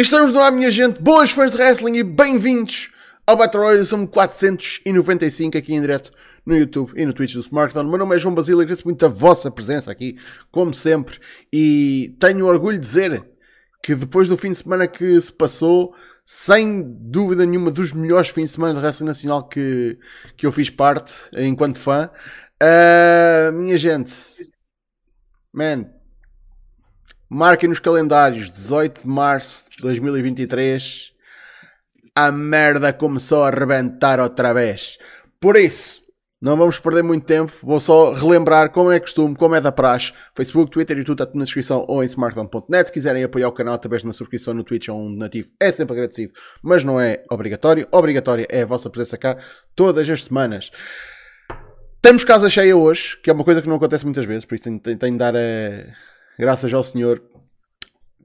estamos no ar, minha gente, boas fãs de wrestling e bem-vindos ao Battle Royale, são 495 aqui em direto no YouTube e no Twitch do Smartphone. Meu nome é João Basílio, agradeço muito a vossa presença aqui, como sempre, e tenho orgulho de dizer que depois do fim de semana que se passou, sem dúvida nenhuma dos melhores fins de semana de wrestling nacional que, que eu fiz parte enquanto fã. Uh, minha gente, man, marquem nos calendários 18 de março de 2023. A merda começou a arrebentar outra vez. Por isso, não vamos perder muito tempo. Vou só relembrar como é costume, como é da praxe. Facebook, Twitter e tudo está na descrição ou em smartphone.net. Se quiserem apoiar o canal através de uma subscrição no Twitch ou um nativo, é sempre agradecido, mas não é obrigatório. Obrigatória é a vossa presença cá todas as semanas. Temos casa cheia hoje, que é uma coisa que não acontece muitas vezes, por isso tenho, tenho, tenho de dar a... graças ao Senhor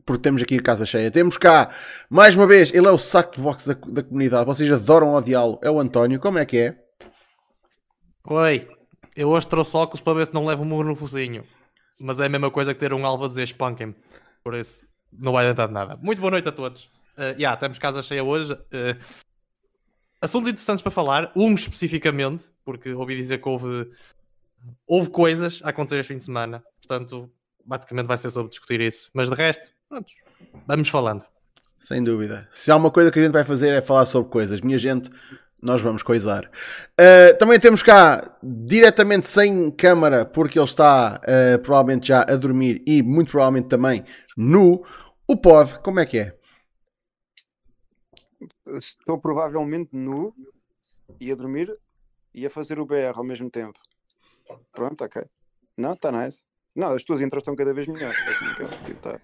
porque temos aqui casa cheia. Temos cá, mais uma vez, ele é o saco de boxe da, da comunidade. Vocês adoram odiá-lo. É o António. Como é que é? Oi, eu hoje trouxe óculos para ver se não levo um muro no focinho. Mas é a mesma coisa que ter um alvo a dizer espanquem-me. Por isso, não vai adiantar nada. Muito boa noite a todos. Uh, já, yeah, temos casa cheia hoje. Uh, assuntos interessantes para falar. Um especificamente, porque ouvi dizer que houve, houve coisas a acontecer este fim de semana. Portanto, basicamente vai ser sobre discutir isso. Mas de resto, pronto, vamos falando. Sem dúvida. Se há uma coisa que a gente vai fazer é falar sobre coisas. Minha gente, nós vamos coisar. Uh, também temos cá, diretamente sem câmara, porque ele está uh, provavelmente já a dormir e muito provavelmente também nu, o pod, como é que é? Estou provavelmente nu e a dormir e a fazer o BR ao mesmo tempo. Pronto, ok. Não, está nice. Não, as tuas intros estão cada vez melhores. Assim, tipo, tá,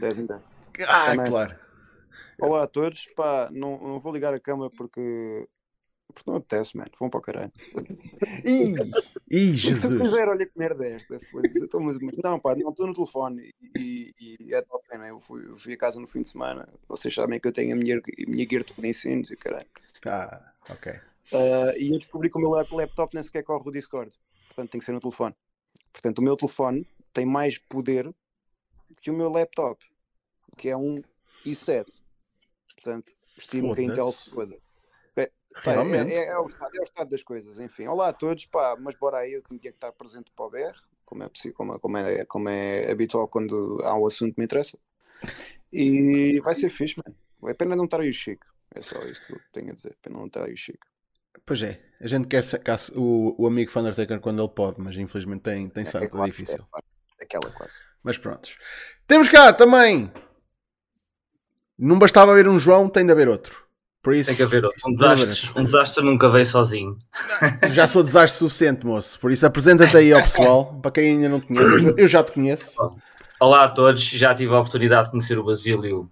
10 em 10. Ah, tá claro. Olá a todos. Pá, não, não vou ligar a câmera porque. Porque não apetece, mano. Vão para o caralho. Ih, ih, Jesus. Se eu quiser, olha que merda é esta. Mas, não, pá, não estou no telefone e, e é top, né? Eu fui, eu fui a casa no fim de semana. Vocês sabem que eu tenho a minha, a minha gear toda em sinos e caralho. Ah, ok. Uh, e eu descobri que o meu laptop nem sequer corre o Discord. Portanto, tem que ser no telefone. Portanto, o meu telefone tem mais poder que o meu laptop, que é um i7. Portanto, estimo que a Intel se foda. É, pá, é, é, é, o estado, é, o estado, das coisas, enfim. Olá a todos, pá, mas bora aí, eu tinha que estar presente para o BR, como é, possível, como, como, é, como é habitual quando há um assunto que me interessa. E vai ser fixe, mano. É pena não estar aí o Chico. É só isso que eu tenho a dizer. Pena não estar aí o Chico. Pois é, a gente quer sacar o, o amigo Undertaker quando ele pode, mas infelizmente tem, tem é, sorte, é, difícil. É, aquela quase. Mas prontos. Temos cá também. Não bastava haver um João, tem de haver outro. Por isso, tem que haver outro. Um desastre, um desastre nunca veio sozinho. Já sou desastre suficiente, moço. Por isso apresenta-te aí ao pessoal, para quem ainda não te conhece. Eu já te conheço. Olá a todos, já tive a oportunidade de conhecer o Basílio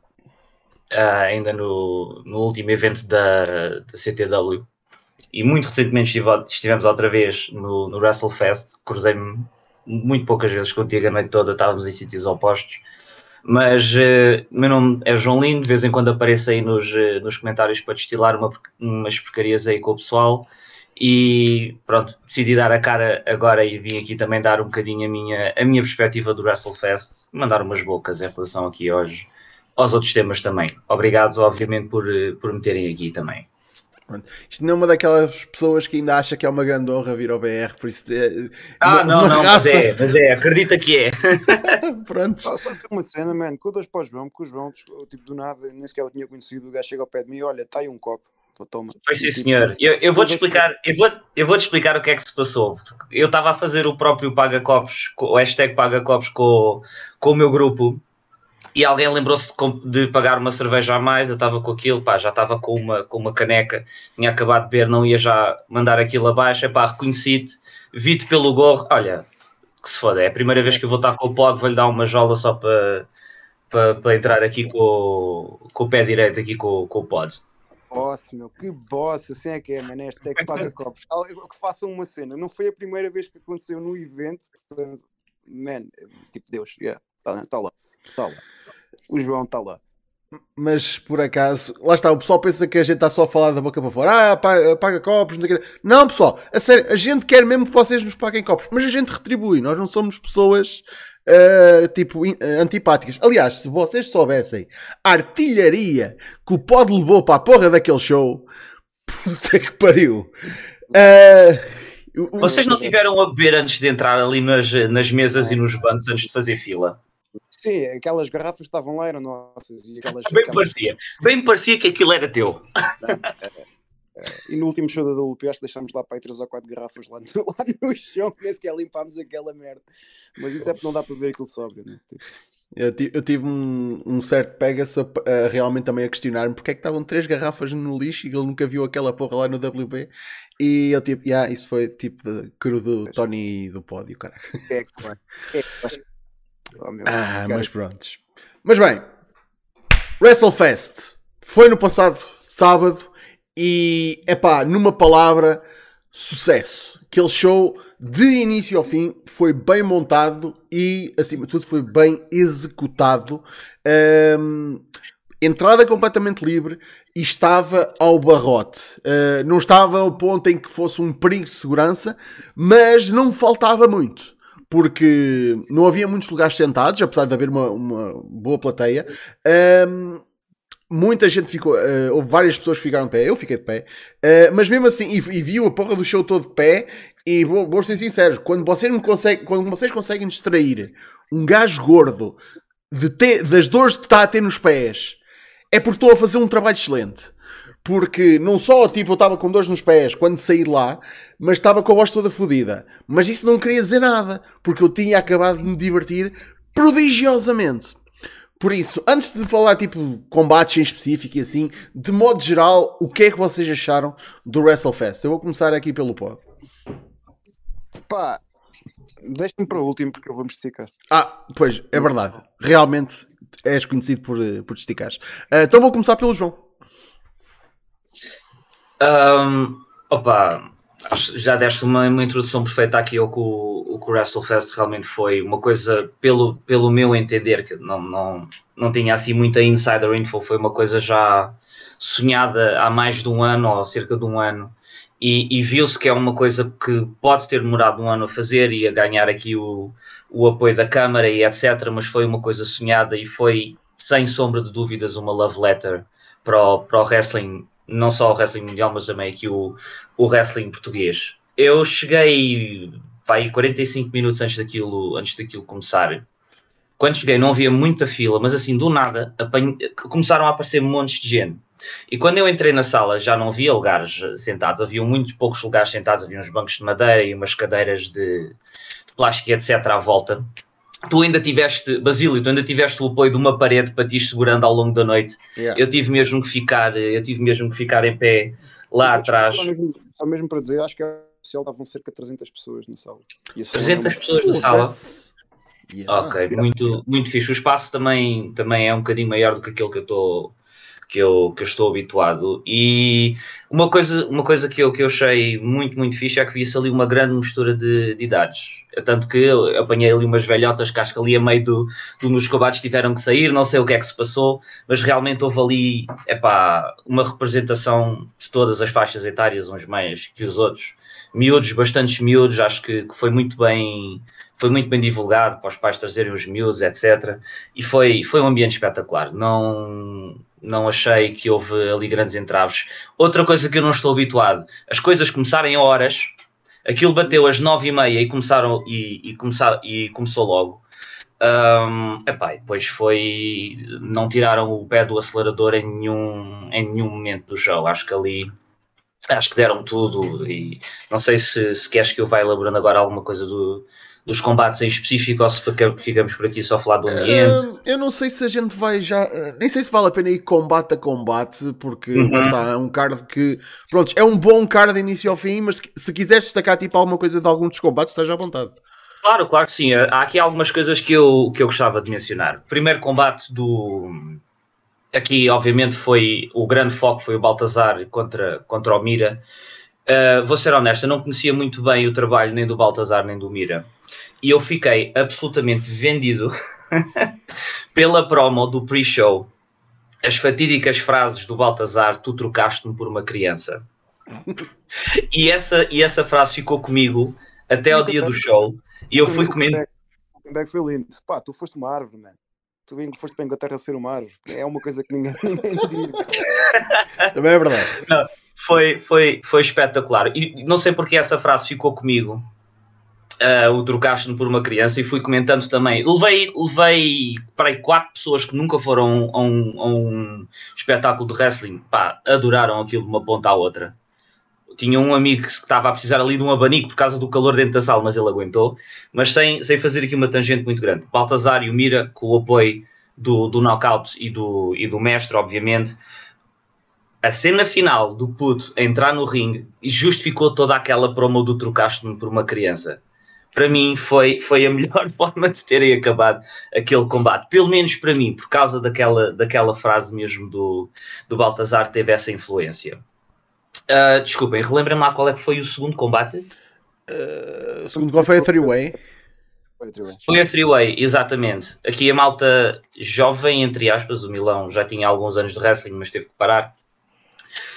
uh, ainda no, no último evento da, da CTW e muito recentemente estivemos outra vez no, no WrestleFest, cruzei-me muito poucas vezes contigo a noite toda, estávamos em sítios opostos, mas uh, meu nome é João Lino, de vez em quando apareço aí nos, uh, nos comentários para destilar uma, umas porcarias aí com o pessoal. E pronto, decidi dar a cara agora e vim aqui também dar um bocadinho a minha, a minha perspectiva do WrestleFest, mandar umas bocas em relação aqui hoje aos outros temas também. Obrigado, obviamente, por, eh, por me terem aqui também. Pronto. Isto não é uma daquelas pessoas que ainda acha que é uma grande honra vir ao BR, por isso é Ah, uma, não, uma não, raça... mas é, mas é, acredita que é. Pronto. Só, só uma cena, mano, que eu dou para o João, porque o João, tipo, do nada, nem sequer eu tinha conhecido, o gajo chega ao pé de mim, olha, está aí um copo. Toma. Pois sim, tipo, senhor. Eu, eu vou-te explicar, eu vou, eu vou -te explicar o que é que se passou. Eu estava a fazer o próprio Paga Copos, o hashtag Paga Copos com, com o meu grupo e alguém lembrou-se de, de, pagar uma cerveja a mais, eu estava com aquilo, pá, já estava com uma, com uma caneca, tinha acabado de beber, não ia já mandar aquilo abaixo, pá, reconheci-te, vi-te pelo gorro, olha, que se foda, é a primeira vez que eu vou estar com o pod, vou-lhe dar uma jola só para para, para entrar aqui com, com o pé direito aqui com, com o pod. Boss, meu, que boss, assim é que é, mano, este é que paga copos. Que façam uma cena, não foi a primeira vez que aconteceu no evento, portanto, man, tipo Deus, yeah, está tá lá, está lá o João está lá. Mas por acaso, lá está, o pessoal pensa que a gente está só a falar da boca para fora. Ah, paga, paga copos, não sei o Não, pessoal, a sério, a gente quer mesmo que vocês nos paguem copos, mas a gente retribui. Nós não somos pessoas uh, tipo in- uh, antipáticas. Aliás, se vocês soubessem a artilharia que o Pod levou para a porra daquele show, puta que pariu. Uh, Vocês não tiveram a beber antes de entrar ali nas, nas mesas e nos bancos antes de fazer fila? Sim, aquelas garrafas que estavam lá eram nossas. E, aquelas, Bem me aquelas- parecia. Bem parecia que aquilo era teu. e no último show da WP acho que deixámos lá para aí 3 ou 4 garrafas lá no, lá no chão, que nem sequer limpámos aquela merda. Mas isso é porque não dá para ver aquilo sóbrio, né? Tipo, Eu, eu tive um, um certo Pegasus a, a realmente também a questionar-me porque é que estavam três garrafas no lixo e ele nunca viu aquela porra lá no WB. E eu tipo, yeah, isso foi tipo de cru do Tony do pódio, caralho. é que tu. É. Oh, meu, Ah, cara, mas prontos. Mas bem, WrestleFest foi no passado sábado e, epá, numa palavra, sucesso. Aquele show, de início ao fim, foi bem montado e, acima de tudo, foi bem executado. Ahm, entrada completamente livre e estava ao barrote. Ah, não estava ao ponto em que fosse um perigo de segurança, mas não faltava muito. Porque não havia muitos lugares sentados, apesar de haver uma, uma boa plateia. Ahm, muita gente ficou, ah, houve várias pessoas que ficaram de pé, eu fiquei de pé, Ah, mas mesmo assim, e, e viu a porra do show todo de pé, e vou, vou ser sincero, quando vocês, me conseguem, quando vocês conseguem distrair um gajo gordo de ter- das dores que está a ter nos pés, é porque estou a fazer um trabalho excelente. Porque não só tipo, eu estava com dores nos pés quando saí de lá, mas estava com a voz toda fodida. Mas isso não queria dizer nada, porque eu tinha acabado de me divertir prodigiosamente. Por isso, antes de falar tipo combates em específico e assim, de modo geral, o que é que vocês acharam do WrestleFest? Eu vou começar aqui pelo pod. Pá, deixa-me para o último porque eu vou me esticar. Ah, pois, é verdade. Realmente és conhecido por, eh, por te esticares. Ah, então vou começar pelo João. Ahm, opa, já deste uma, uma introdução perfeita aqui ao que o, o que o WrestleFest realmente foi. Uma coisa, pelo, pelo meu entender, que não, não, não tinha assim muita insider info, foi uma coisa já sonhada há mais de um ano ou cerca de um ano. E, e viu-se que é uma coisa que pode ter demorado um ano a fazer e a ganhar aqui o, o apoio da Câmara e etc. Mas foi uma coisa sonhada e foi, sem sombra de dúvidas, uma love letter para o, para o wrestling, não só o wrestling mundial, mas também aqui o, o wrestling português. Eu cheguei vai 45 minutos antes daquilo, antes daquilo começar. Quando cheguei não havia muita fila, mas assim do nada começaram a aparecer montes de gente. E quando eu entrei na sala já não havia lugares eh, sentados, havia muitos poucos lugares sentados, havia uns bancos de madeira e umas cadeiras de, de plástico etc. à volta. Tu ainda tiveste, Basílio, tu ainda tiveste o apoio de uma parede para ti ir segurando ao longo da noite eu tive mesmo que ficar, eu tive mesmo que ficar em pé lá atrás. Só mesmo, só mesmo para dizer, acho que a oficial estavam cerca de 300 pessoas na sala. E a sala 300 era uma- pessoas na sala. Yeah. Ok, muito, muito fixe. O espaço também, também é um bocadinho maior do que aquele que eu estou que eu, que eu estou habituado. E uma coisa, uma coisa que, eu, que eu achei muito, muito fixe é que vi-se ali uma grande mistura de, de idades. É Tanto que eu apanhei ali umas velhotas que acho que ali a meio do, do nos combates tiveram que sair, não sei o que é que se passou, mas realmente houve ali epá, uma representação de todas as faixas etárias, uns mais que os outros. Miúdos, bastantes miúdos, acho que, que foi muito bem foi muito bem divulgado para os pais trazerem os miúdos, etc. E foi, foi um ambiente espetacular. Não, não achei que houve ali grandes entraves. Outra coisa que eu não estou habituado, as coisas começarem a horas, aquilo bateu às nove e meia e, começaram, e, e, começar, e começou logo. Um, epá, depois foi. Não tiraram o pé do acelerador em nenhum, em nenhum momento do jogo. Acho que ali. Acho que deram tudo. E não sei se, se queres que eu vá elaborando agora alguma coisa do, dos combates em específico ou se fica- ficamos por aqui só a falar do ambiente. Ah, eu não sei se a gente vai já. ah, Nem sei se vale a pena ir combate a combate, porque Uhum. está, é um card que. Pronto, é um bom card de início ao fim, mas se, se quiseres destacar tipo alguma coisa de algum dos combates, estás à vontade. Claro, claro que sim. Há aqui algumas coisas que eu, que eu gostava de mencionar. Primeiro combate do. Aqui, obviamente, foi o grande foco foi o Baltazar contra, contra o Mira. Uh, vou ser honesto, eu não conhecia muito bem o trabalho nem do Baltazar nem do Mira. E eu fiquei absolutamente vendido pela promo do pre-show. As fatídicas frases do Baltazar: Tu trocaste-me por uma criança. e, essa, e essa frase ficou comigo até ao dia do show. E eu fui comendo. comeback foi lindo. Pá, tu foste uma árvore, mano. Tu vim- foste para a Inglaterra ser uma árvore. É uma coisa que ninguém, ninguém diz. Também é verdade. Foi, foi, foi espetacular. E não sei porque essa frase ficou comigo. ah, o trocaste-me por uma criança e fui comentando também. Levei, levei para aí quatro pessoas que nunca foram a um, a um espetáculo de wrestling. Pá, adoraram aquilo de uma ponta à outra. Tinha um amigo que estava a precisar ali de um abanico por causa do calor dentro da sala, mas ele aguentou. Mas sem, sem fazer aqui uma tangente muito grande. Baltazar e o Mira, com o apoio do, do knockout e do, e do mestre, obviamente, a cena final do puto entrar no ringue justificou toda aquela promo do trocaste-me por uma criança. Para mim foi, foi a melhor forma de terem acabado aquele combate. Pelo menos para mim, por causa daquela, daquela frase mesmo do, do Baltazar, teve essa influência. Ah, desculpem, relembrem-me lá qual é que foi o segundo combate. Uh, segundo qual foi a Freeway? Foi, a Freeway, exatamente. Aqui a malta jovem, entre aspas, o Milão já tinha alguns anos de wrestling, mas teve que parar.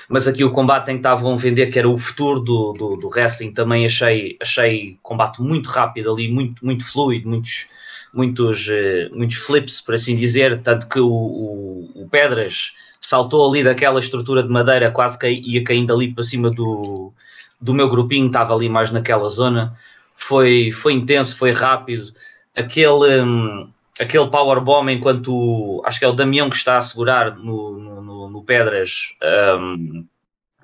Mas aqui o combate em que estavam a vender, que era o futuro do, do, do wrestling, também achei, achei combate muito rápido ali, muito, muito fluido, muitos, muitos, eh, muitos flips, por assim dizer. Tanto que o, o, o Pedras saltou ali daquela estrutura de madeira, quase que ia caindo ali para cima do, do meu grupinho, estava ali mais naquela zona. Foi, foi intenso, foi rápido. Aquele, hum, aquele powerbomb enquanto acho que é o Damião que está a segurar no, no, no- Pedras, hum,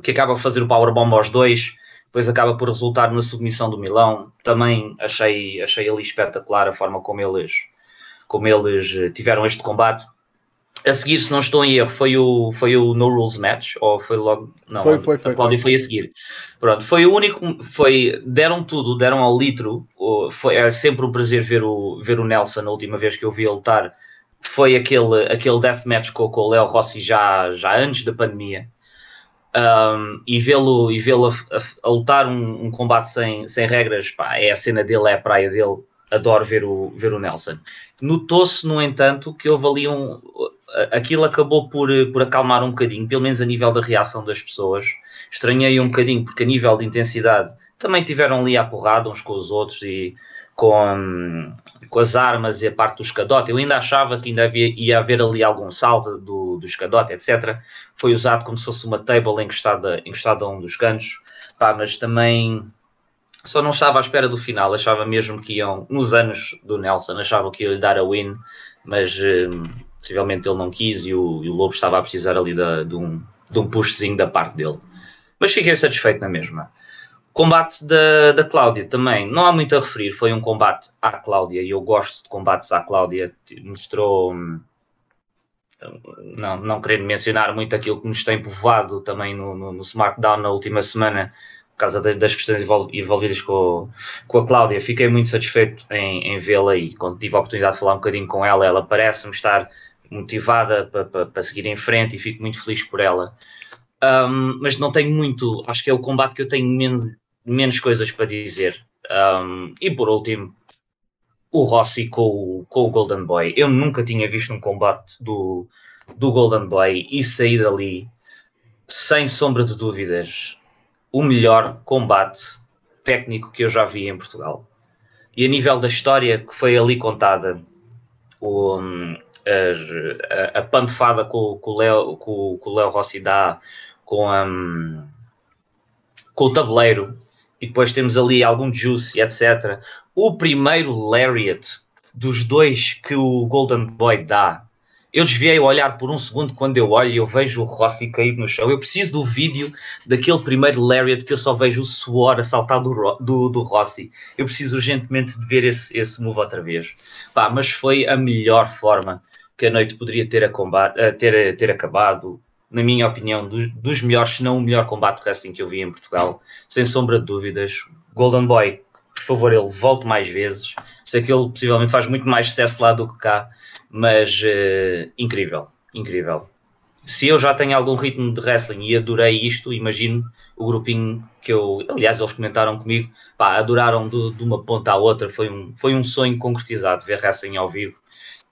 que acaba por fazer o powerbomb aos dois, depois acaba por resultar na submissão do Milão. Também achei, achei ali espetacular a forma como eles, como eles eh, tiveram este combate. A seguir, se não estou em erro, foi o, foi o No Rules Match, ou foi logo. Não, Foi, foi, foi, a Cláudia foi a seguir. Pronto, foi o único. Foi, deram tudo, deram ao litro. Foi, é sempre um prazer ver o, ver o Nelson. A última vez que eu vi ele lutar foi aquele, aquele deathmatch com, com o Léo Rossi já, já antes da pandemia. Um, e vê-lo e vê-lo a, a- a lutar um, um combate sem, sem regras, pá, é a cena dele, é a praia dele. Adoro ver o, ver o Nelson. Notou-se, no entanto, que houve ali um. Aquilo acabou por, por acalmar um bocadinho, pelo menos a nível da reação das pessoas. Estranhei um bocadinho, porque a nível de intensidade também tiveram ali a porrada uns com os outros e com, com as armas e a parte do escadote. Eu ainda achava que ainda havia, ia haver ali algum salto do, do escadote, etc. Foi usado como se fosse uma table encostada, encostada a um dos cantos. Pá, mas também só não estava à espera do final. Achava mesmo que iam, nos anos do Nelson, achava que ia lhe dar a win, mas hum, possivelmente ele não quis e o, e o Lobo estava a precisar ali da- de, um, de um pushzinho da parte dele. Mas fiquei satisfeito na mesma. Combate da, da Cláudia também, não há muito a referir, foi um combate à Cláudia e eu gosto de combates à Cláudia. Mostrou, hum, não, não querendo mencionar muito aquilo que nos tem povoado também no, no, no SmackDown na última semana, por causa da- das questões envol- envolvidas com, com a Cláudia. Fiquei muito satisfeito em, em vê-la e quando tive a oportunidade de falar um bocadinho com ela, ela parece-me estar motivada para pa, pa seguir em frente e fico muito feliz por ela. Um, mas não tenho muito, acho que é o combate que eu tenho menos, menos coisas para dizer. Um, e por último, o Rossi com, com o Golden Boy. Eu nunca tinha visto um combate do, do Golden Boy e saí dali, sem sombra de dúvidas, o melhor combate técnico que eu já vi em Portugal. E a nível da história que foi ali contada, o, hum, a, a com, com o Léo Rossi dá com, hum, com o tabuleiro e depois temos ali algum juice etc. O primeiro lariat dos dois que o Golden Boy dá, eu desviei o olhar por um segundo quando eu olho e eu vejo o Rossi caído no chão. Eu preciso do vídeo daquele primeiro lariat que eu só vejo o suor a saltar do, do, do Rossi. Eu preciso urgentemente de ver esse, esse move outra vez. Pá, mas foi a melhor forma que a noite poderia ter, a comba- eh, ter, ter acabado. Na minha opinião, dos, dos melhores, se não o melhor combate de wrestling que eu vi em Portugal. Sem sombra de dúvidas. Golden Boy, por favor, ele volte mais vezes. Sei que ele possivelmente faz muito mais sucesso lá do que cá, mas eh, incrível, incrível. Se eu já tenho algum ritmo de wrestling e adorei isto, imagino o grupinho que eu, aliás, eles comentaram comigo, pá, adoraram de, de uma ponta à outra. Foi um, foi um sonho concretizado ver wrestling ao vivo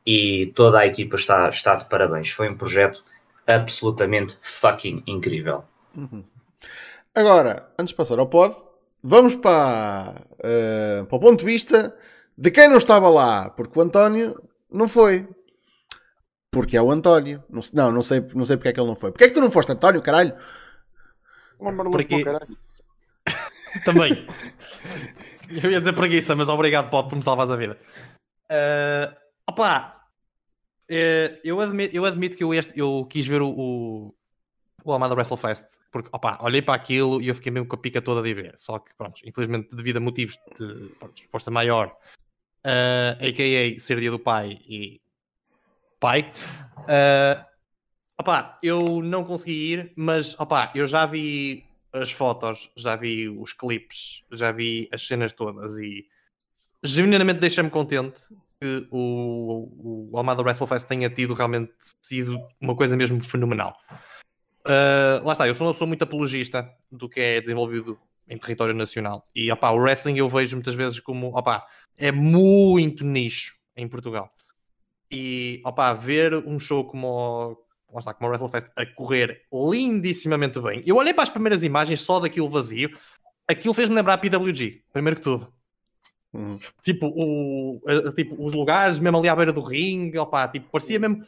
e toda a equipa está, está de parabéns. Foi um projeto absolutamente fucking incrível. Agora, antes de passar ao pod, vamos para, eh, para o ponto de vista De quem não estava lá? Porque o António não foi. Porque é o António. Não, não, não sei, não sei porque é que ele não foi. Porque é que tu não foste, António, caralho? Porque- caralho. Também. Eu ia dizer preguiça, mas obrigado, pode, por me salvares a vida. Uh, opá, eh, eu, admito, eu admito que eu, este, eu quis ver o, o, o Almada WrestleFest, porque opá, olhei para aquilo e eu fiquei mesmo com a pica toda de ver. Só que, pronto, infelizmente, devido a motivos de pronto, força maior, uh, a.k.a. ser dia do pai e pai, uh, opá, eu não consegui ir, mas opá, eu já vi as fotos, já vi os clipes, já vi as cenas todas e genuinamente deixa-me contente que o, o Almada WrestleFest tenha tido realmente sido uma coisa mesmo fenomenal. Uh, lá está, eu sou uma pessoa muito apologista do que é desenvolvido em território nacional e o wrestling eu vejo muitas vezes como é muito nicho em Portugal. E opá, ver um show como está, como o WrestleFest a correr lindissimamente bem. Eu olhei para as primeiras imagens só daquilo vazio, aquilo fez-me lembrar a PWG, primeiro que tudo. Hum. Tipo, o, a- tipo, os lugares, mesmo ali à beira do ringue, opá, tipo, parecia mesmo.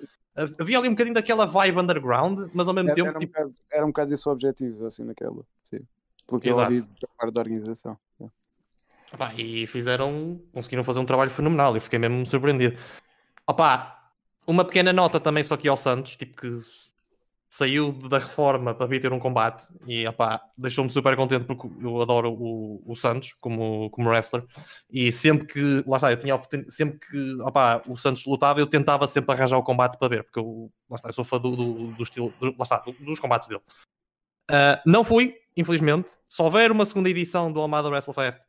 Havia ali um bocadinho daquela vibe underground, mas ao mesmo Era, tempo, era, um tipo, bocado, era um bocado esse o objetivo, assim, naquela. Sim. Pelo que eu Exato. ouvi parte da organização. opá, e fizeram, conseguiram fazer um trabalho fenomenal. Eu fiquei mesmo surpreendido. Opá, uma pequena nota também só aqui ao Santos, tipo que saiu da reforma para vir ter um combate e deixou-me super contente porque eu adoro o, o Santos como, como wrestler e sempre que, lá está, eu tinha sempre que opá, o Santos lutava, eu tentava sempre arranjar o combate para ver, porque eu, lá está, eu sou fã do, do, do estilo, do- lá está, do- dos combates dele. Ah, não fui, infelizmente. Se houver uma segunda edição do Almada WrestleFest,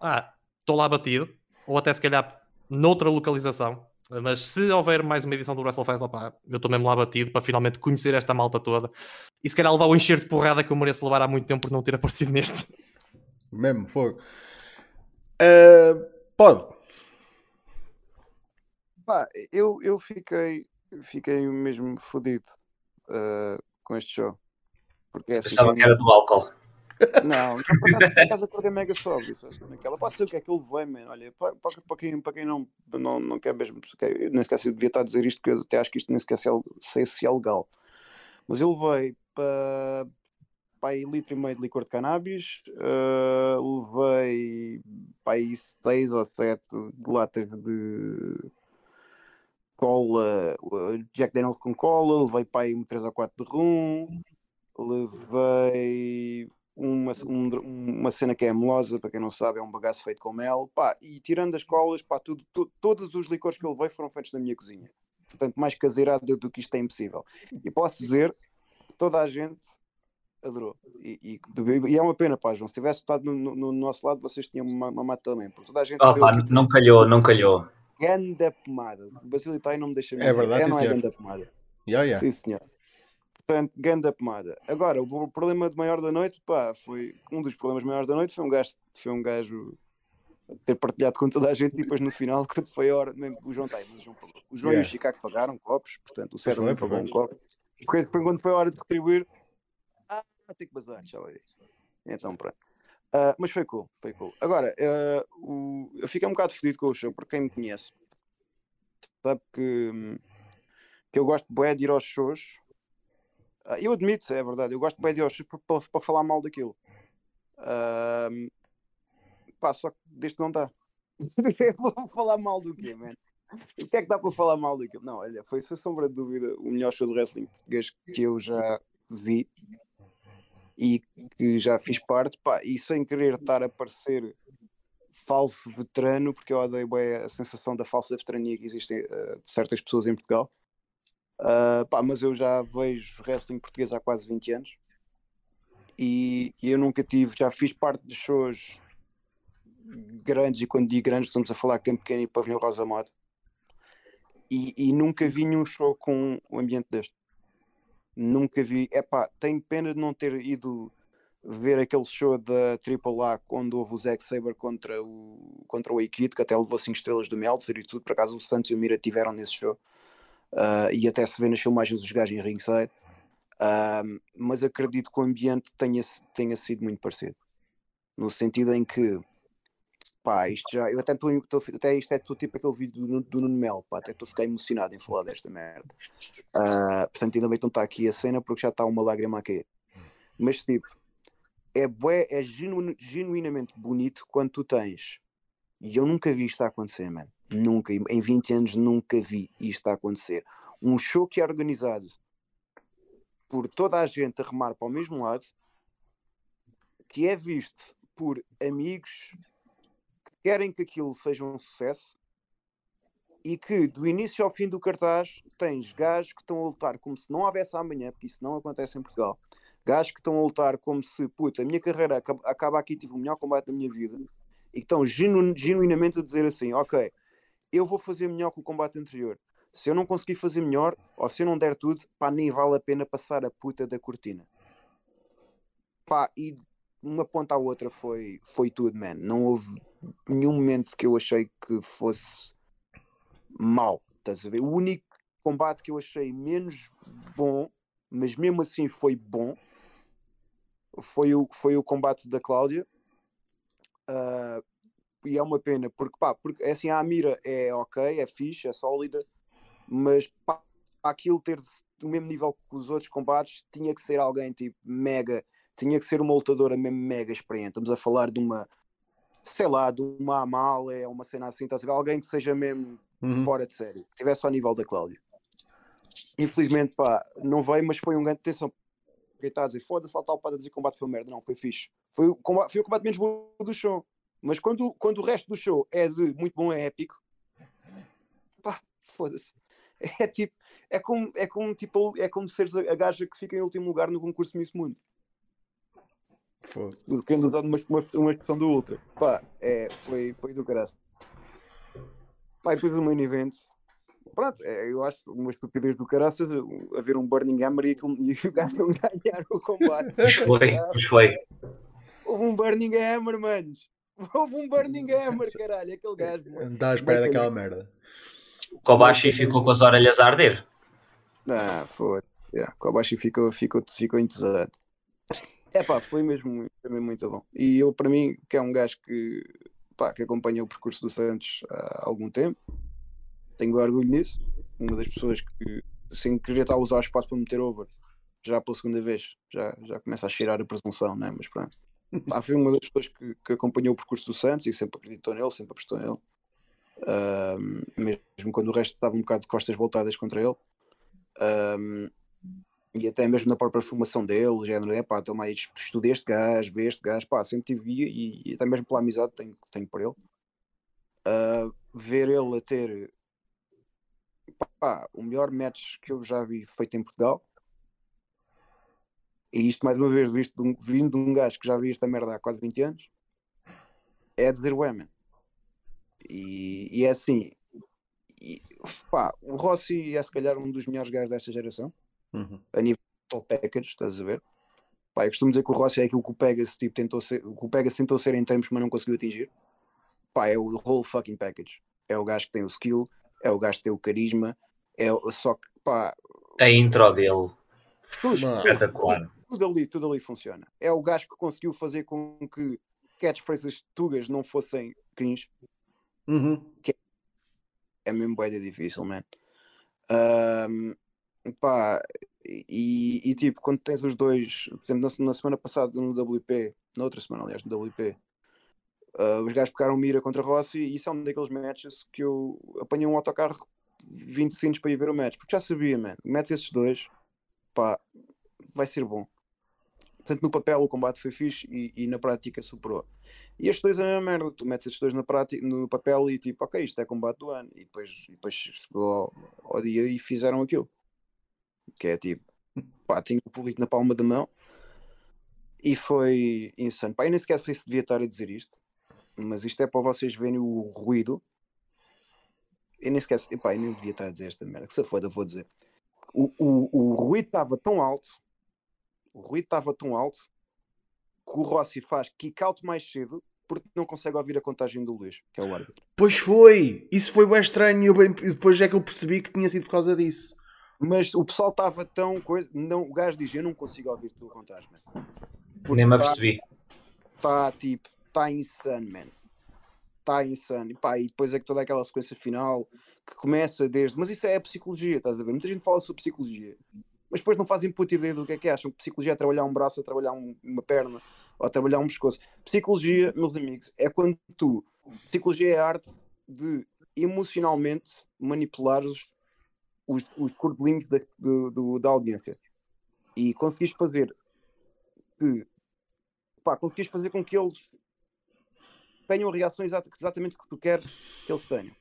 ah, estou lá batido, ou até se calhar noutra localização. Mas se houver mais uma edição do WrestleFest, opá, eu estou mesmo lá batido para finalmente conhecer esta malta toda e se calhar levar o encher de porrada que eu mereço levar há muito tempo por não ter aparecido neste. Mesmo, fogo. Uh, pode. Pá, eu, eu fiquei, fiquei mesmo fodido ah, com este show. Porque é assim. Pensava que era do álcool. Não, não, por acaso- acordei mega sóbrio, naquela. Posso dizer o que é que ele veio, mano. Olha, para, para, quem, para quem não, não, não quer mesmo, eu nem sequer sei, devia estar a dizer isto, porque eu até acho que isto nem sequer se é, sei se é legal. Mas ele veio para, para aí litro e meio de licor de cannabis, ah, levei para aí seis ou sete latas de cola, ah, Jack Daniels com cola, levei para aí 3 ou 4 de rum, levei uma, um uma cena que é melosa, para quem não sabe, é um bagaço feito com mel, pá, e tirando as colas, pá, tudo, tu- todos os licores que eu levei foram feitos na minha cozinha. Portanto, mais caseirado do que isto é impossível. E posso dizer que toda a gente adorou. E, e- e é uma pena, pá, João, se tivesse estado no, no- no nosso lado, vocês tinham uma, uma mata também, porque toda a gente Oh, pá, aquilo não calhou, não calhou. ganda pomada. O Basílio está aí, não me deixa É mentir. verdade, é, sim, não é senhor. ganda pomada. Yeah, yeah. Sim, senhor. Portanto, ganda pomada. Agora, o problema de maior da noite, pá, foi um dos problemas maiores da noite foi um gajo, foi um gajo ter partilhado com toda a gente e depois no final, quando foi a hora, mesmo, o João está aí, mas o João. O João e Yeah. o Chicago pagaram copos, portanto, o Sérgio pagou um copo. Depois, quando foi a hora de retribuir, ah, tem que bazar, já vai. Então, pronto. Ah, mas foi cool, foi cool. Agora, ah, o- eu fiquei um bocado fedido com o show, porque quem me conhece sabe que, que eu gosto bué de ir aos shows. Ah, eu admito, é verdade, eu gosto bué de shows para, falar mal daquilo. Ah, pá, só que deste não dá. Vou falar mal do quê, man? O que é que dá para falar mal daquilo? Não, olha, foi sem sombra de dúvida o melhor show de wrestling português que eu já vi e que já fiz parte, pá, e sem querer estar a parecer falso veterano, porque eu odeio bué a sensação da falsa veterania que existe eh, de certas pessoas em Portugal. Ah, pá, mas eu já vejo wrestling português há quase 20 anos e, e eu nunca tive, já fiz parte de shows grandes, e quando digo grandes, estamos a falar Campo Pequeno e Pavilhão Rosa Mota, e, e nunca vi nenhum show com um ambiente deste. Nunca vi. Epá, tenho pena de não ter ido ver aquele show da AAA quando houve o Zack Saber contra o, contra o Aikid, que até levou 5 estrelas do Meltzer e tudo. Por acaso o Santos e o Mira tiveram nesse show. Ah, e até se vê nas filmagens dos gajos em ringside. Ah, mas acredito que o ambiente tenha, tenha sido muito parecido. No sentido em que Pá, isto já. Eu até estou. Até isto é tipo aquele vídeo do, do Nuno Mel, pá. Até estou a ficar emocionado em falar desta merda. Ah, portanto, ainda bem que não está aqui a cena porque já está uma lágrima a cair. Mas tipo, é, bué, é genu- genuinamente bonito quando tu tens. E eu nunca vi isto a acontecer, mano. Nunca. Em 20 anos nunca vi isto a acontecer. Um show que é organizado por toda a gente a remar para o mesmo lado, que é visto por amigos que querem que aquilo seja um sucesso e que do início ao fim do cartaz tens gajos que estão a lutar como se não houvesse amanhã, porque isso não acontece em Portugal. Gajos que estão a lutar como se, puta, a minha carreira acaba, aqui, tive o melhor combate da minha vida e que estão genu- genuinamente a dizer assim: ok, eu vou fazer melhor que o combate anterior. Se eu não conseguir fazer melhor, ou se eu não der tudo, pá, nem vale a pena passar a puta da cortina. Pá, e uma ponta à outra foi, foi tudo, man. Não houve nenhum momento que eu achei que fosse mau. Estás a ver? O único combate que eu achei menos bom, mas mesmo assim foi bom, foi o, foi o combate da Cláudia. Ah, e é uma pena, porque pá, porque é assim, a mira é ok, é fixe, é sólida, mas pá, aquilo ter o mesmo nível que os outros combates, tinha que ser alguém tipo mega, tinha que ser uma lutadora mesmo mega experiente. Estamos a falar de uma, sei lá, de uma Amália, uma cena assim, estás a ver? alguém que seja mesmo Uhum. fora de série, que estivesse ao nível da Cláudia. Infelizmente, pá, não veio, mas foi um grande atenção. Quem está a dizer, foda-se, lá está o a dizer que o combate foi merda. Não, foi fixe. Foi o combate, foi o combate menos bom do show. Mas quando, quando o resto do show é de muito bom, é épico, pá, foda-se. É tipo, é como, é como, tipo, é como seres a, a gaja que fica em último lugar no concurso Miss Mundo. Foda-se. Querendo usar uma, uma, uma expressão do Ultra. Pá, é, foi, foi do caralho. Pá, e depois do main event, pronto, é, eu acho uma estupidez do caraças o- haver um Burning Hammer e, aquilo, e o gajo não ganhar o combate. Pois foi, pois foi. Houve um Burning Hammer, manos. Houve um Burning Hammer, caralho. Aquele gajo. Não dá à espera daquela merda. Kobashi ficou com as orelhas a arder. Ah, foi. Yeah, Kobashi ficou, ficou, ficou entesado. É pá, foi mesmo, mesmo muito bom. E eu, para mim, que é um gajo que, pá, que acompanha o percurso do Santos há algum tempo, tenho orgulho nisso. Uma das pessoas que, sem querer estar a usar o espaço para meter over, já pela segunda vez, já, já começa a cheirar a presunção, né? Mas pronto. Pá, foi uma das pessoas que, que acompanhou o percurso do Santos e sempre acreditou nele, sempre apostou nele. Ahm, mesmo quando o resto estava um bocado de costas voltadas contra ele. Ahm, e até mesmo na própria formação dele, o género, é pá, aí, estudei este gajo, vê este gajo, pá, sempre tive e, e até mesmo pela amizade que tenho, tenho por ele. Ah, ver ele a ter pá, o melhor match que eu já vi feito em Portugal. E isto, mais uma vez, visto de um- vindo de um gajo que já vi esta merda há quase 20 anos, é dizer man. E, e é assim, e, pá, o Rossi é se calhar um dos melhores gajos desta geração Uhum. a nível de top package, estás a ver? Pá, eu costumo dizer que o Rossi é aquilo que o Pegas tipo, tentou ser, o que o Pegas tentou ser em tempos, mas não conseguiu atingir. Pá, é o whole fucking package. É o gajo que tem o skill, é o gajo que tem o carisma, é só que pá, A intro dele. tudo. Espetacular. tudo ali, tudo ali funciona. É o gajo que conseguiu fazer com que catchphrases tugas não fossem cringe. Uhum. é mesmo bué difícil, man. Ahm, pá, e, e, tipo, quando tens os dois, por exemplo, na, na semana passada no WP, na outra semana, aliás, no WP, ah, os gajos pegaram mira contra Rossi e isso é um daqueles matches que eu apanhei um autocarro 20 segundos para ir ver o match, porque já sabia, man, metes esses dois, pá, vai ser bom. Portanto, no papel o combate foi fixe e, e na prática superou. E estes dois é a merda. Tu metes estes dois na prática, no papel e tipo, ok, isto é combate do ano. E depois, e depois chegou ao, ao dia e fizeram aquilo. Que é tipo, pá, tinha o público na palma da mão e foi insano. Pá, eu nem sequer sei se devia estar a dizer isto, mas isto é para vocês verem o ruído. Eu nem sequer, epá, eu nem devia estar a dizer esta merda, que se foda, vou dizer. O, o, o ruído estava tão alto, o ruído estava tão alto que o Rossi faz kick out mais cedo porque não consegue ouvir a contagem do Luís, que é o árbitro. Pois foi! Isso foi bem estranho e bem- depois é que eu percebi que tinha sido por causa disso. Mas o pessoal estava tão coisa. Não, o gajo diz: Eu não consigo ouvir a tua contagem. Nem me tá, apercebi. tá tipo, tá insano, man. está insano. E, pá, e depois é que toda aquela sequência final que começa desde. Mas isso é a psicologia, estás a ver? Muita gente fala sobre psicologia, mas depois não fazem puta ideia do que é que acham. Psicologia é trabalhar um braço, ou trabalhar um- uma perna, ou trabalhar um pescoço. Psicologia, meus amigos, é quando tu. Psicologia é a arte de emocionalmente manipular os, os, os cordelinhos da, do- do- da audiência e conseguires fazer que pá, conseguires fazer com que eles tenham reações exata- exatamente que tu queres que eles tenham.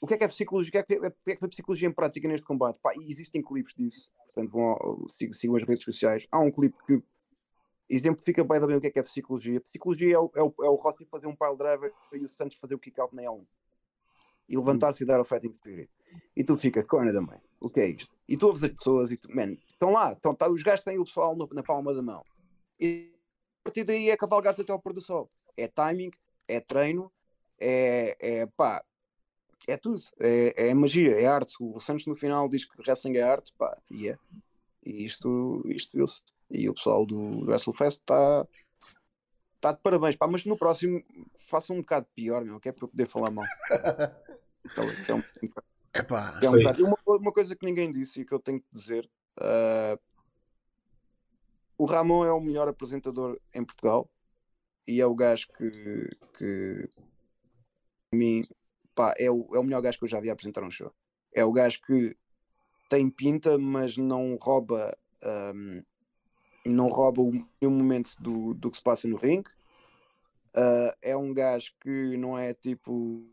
O que é que é psicologia? O que é que é, é, que é psicologia em prática neste combate? Pá, existem clipes disso. Portanto, vão sigam, as redes sociais. Há um clipe que exemplifica bem, bem o que é que é psicologia. Psicologia é o, é o, é o Rossi fazer um pile driver e o Santos fazer o kick-out na L1. E levantar-se e dar o fighting spirit. E tu ficas, corna também. O que é isto? E tu ouves as pessoas e tu, man, estão lá, estão, tá, os gajos têm o pessoal no- na palma da mão. E a partir daí é cavalgar até ao pôr do sol. É timing, é treino, é, é pá, é tudo. É, é magia, é arte. O Santos no final diz que wrestling é arte, pá, e é. E isto, isto viu-se. E o pessoal do WrestleFest está tá de parabéns, pá, mas no próximo façam um bocado pior, meu, que é para eu poder falar mal. Que é um- Epá, é um bocado- uma, uma coisa que ninguém disse e que eu tenho que dizer: ah, o Ramon é o melhor apresentador em Portugal e é o gajo que, que mim, pá, é, o, é o melhor gajo que eu já vi apresentar um show. É o gajo que tem pinta, mas não rouba, ahm, não rouba o, nenhum momento do, do que se passa no ringue. Ah, é um gajo que não é tipo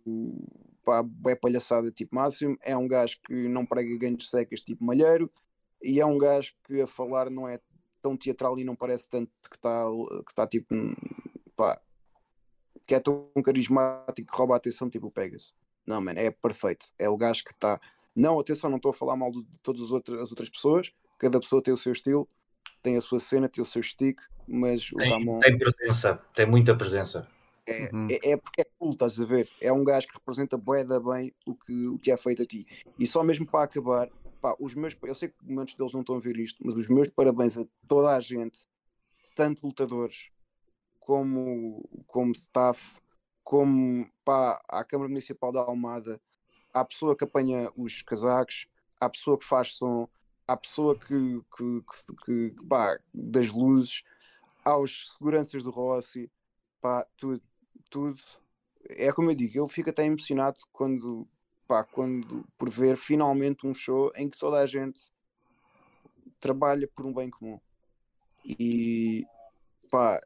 pá, é palhaçada tipo máximo, é um gajo que não prega ganhos secas tipo malheiro, e é um gajo que a falar não é tão teatral e não parece tanto que está que tá, tipo pá, que é tão carismático que rouba a atenção tipo o Pegasus. Não, mano, é perfeito. É o gajo que está. Não, atenção, não estou a falar mal de todas as outras, as outras pessoas, cada pessoa tem o seu estilo, tem a sua cena, tem o seu stick, mas o Tem, Ramon. tem presença, tem muita presença. É, Uhum. é, é porque é cool, estás a ver? É um gajo que representa bué da bem o que, o que é feito aqui. E só mesmo para acabar, pá, os meus, eu sei que muitos deles não estão a ver isto, mas os meus parabéns a toda a gente, tanto lutadores como, como staff, como pá, à Câmara Municipal da Almada, à pessoa que apanha os casacos, à pessoa que faz som, à pessoa que, que, que, que pá, das luzes, aos seguranças do Rossi, pá, tudo, tudo. É como eu digo, eu fico até emocionado quando, pá, quando por ver finalmente um show em que toda a gente trabalha por um bem comum. E pá,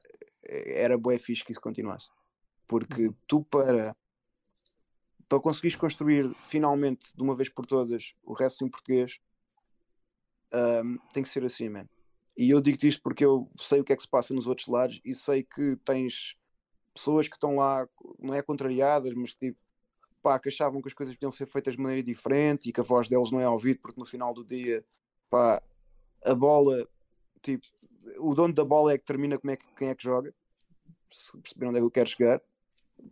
era bué fixe que isso continuasse. Porque tu para para conseguires construir finalmente de uma vez por todas o resto em português ahm, tem que ser assim, man. E eu digo-te isto porque eu sei o que é que se passa nos outros lados e sei que tens pessoas que estão lá, não é contrariadas, mas tipo, pá, que achavam que as coisas podiam ser feitas de maneira diferente e que a voz deles não é ouvida porque no final do dia, pá, a bola, tipo, o dono da bola é que determina como é que, quem é que joga, se perceberam onde é que eu quero chegar.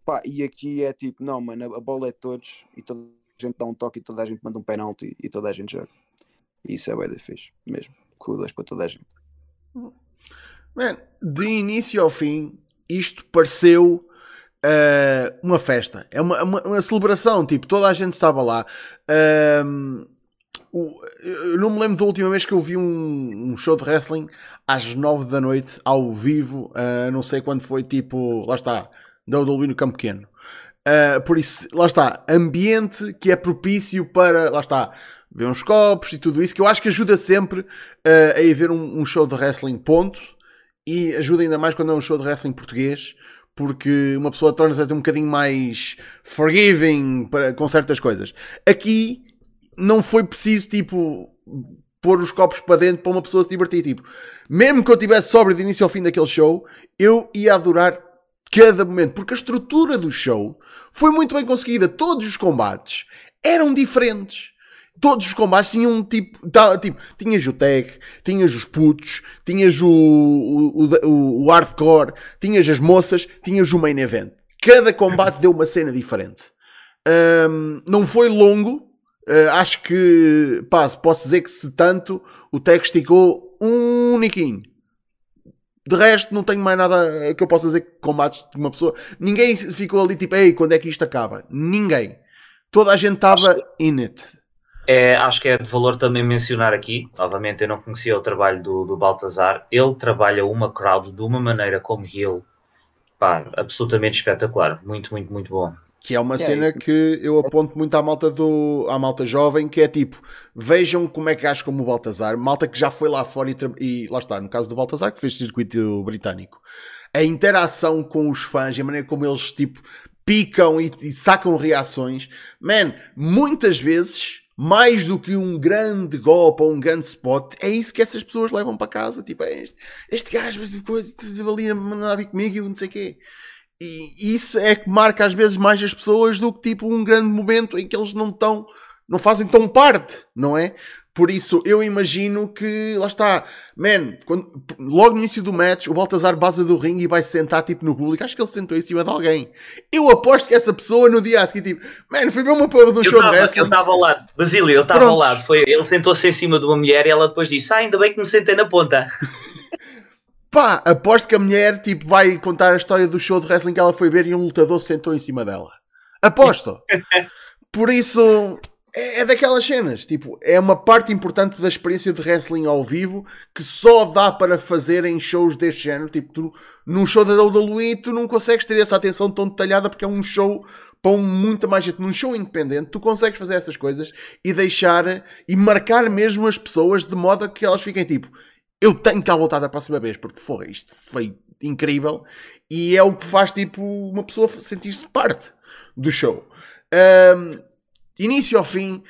Pá, e aqui é tipo, não, mano, a bola é de todos e toda a gente dá um toque e toda a gente manda um penalti e toda a gente joga. E isso é bem da fixe, mesmo. Kudos para toda a gente. Man, de início ao fim, isto pareceu eh, uma festa. É uma, uma, uma celebração. Tipo, toda a gente estava lá. Ahm, o- eu não me lembro da última vez que eu vi um, um show de wrestling às 9 da noite, ao vivo. ah, não sei quando foi, tipo, lá está, WWE no Campo Pequeno. Ah, por isso, lá está, ambiente que é propício para, lá está, ver uns copos e tudo isso, que eu acho que ajuda sempre ah, a ir ver um, um show de wrestling, ponto. E ajuda ainda mais quando é um show de wrestling português, porque uma pessoa torna-se um bocadinho mais forgiving para, com certas coisas. Aqui não foi preciso, tipo, pôr os copos para dentro para uma pessoa se divertir. Tipo, mesmo que eu tivesse sóbrio de início ao fim daquele show, eu ia adorar cada momento, porque a estrutura do show foi muito bem conseguida. Todos os combates eram diferentes. Todos os combates tinham tipo, tá, tipo tinhas o tag, tinhas os putos, tinhas o, o, o, o hardcore, tinhas as moças, tinhas o main event. Cada combate deu uma cena diferente. Ahm, não foi longo, Uh, acho que, pá, posso dizer que se tanto, o tag esticou um niquinho. De resto, não tenho mais nada que eu possa dizer que combates de uma pessoa. Ninguém ficou ali tipo, ei, quando é que isto acaba? Ninguém. Toda a gente estava in it. É, acho que é de valor também mencionar aqui, novamente eu não conhecia o trabalho do, do Baltazar, ele trabalha uma crowd de uma maneira como heel, pá, absolutamente espetacular, muito, muito, muito bom. Que é uma É cena isso. que eu aponto muito à malta do à malta jovem, que é tipo, vejam como é que acho como o Baltazar, malta que já foi lá fora e, e lá está, no caso do Baltazar, que fez circuito britânico. A interação com os fãs e a maneira como eles tipo picam e, e sacam reações, man, muitas vezes mais do que um grande golpe ou um grande spot, é isso que essas pessoas levam para casa. Tipo, é este, este gajo mas coisa, ali a mandar vir comigo e não sei o quê. E isso é que marca às vezes mais as pessoas do que tipo um grande momento em que eles não estão, não fazem tão parte, não é? Por isso eu imagino que, lá está, man, quando- logo no início do match, o Baltazar baza do ringue e vai se sentar tipo no público. Acho que ele se sentou em cima de alguém. Eu aposto que essa pessoa no dia a seguir, tipo, man, foi ver uma porra de um Eu show de tava- eu wrestling. estava ao lado, Basílio, eu estava ao lado, foi, ele sentou-se em cima de uma mulher e ela depois disse, ah, ainda bem que me sentei na ponta. Pá, aposto que a mulher tipo, vai contar a história do show de wrestling que ela foi ver e um lutador se sentou em cima dela. Aposto. Por isso, é, é daquelas cenas. Tipo, é uma parte importante da experiência de wrestling ao vivo que só dá para fazer em shows deste género. Tipo, tu, num show da WWE, tu não consegues ter essa atenção tão detalhada porque é um show para muita mais gente. Num show independente, tu consegues fazer essas coisas e deixar e marcar mesmo as pessoas de modo a que elas fiquem tipo eu tenho que cá voltar da próxima vez, porque foi isto, foi incrível e é o que faz tipo uma pessoa sentir-se parte do show. Ahm, início ao fim,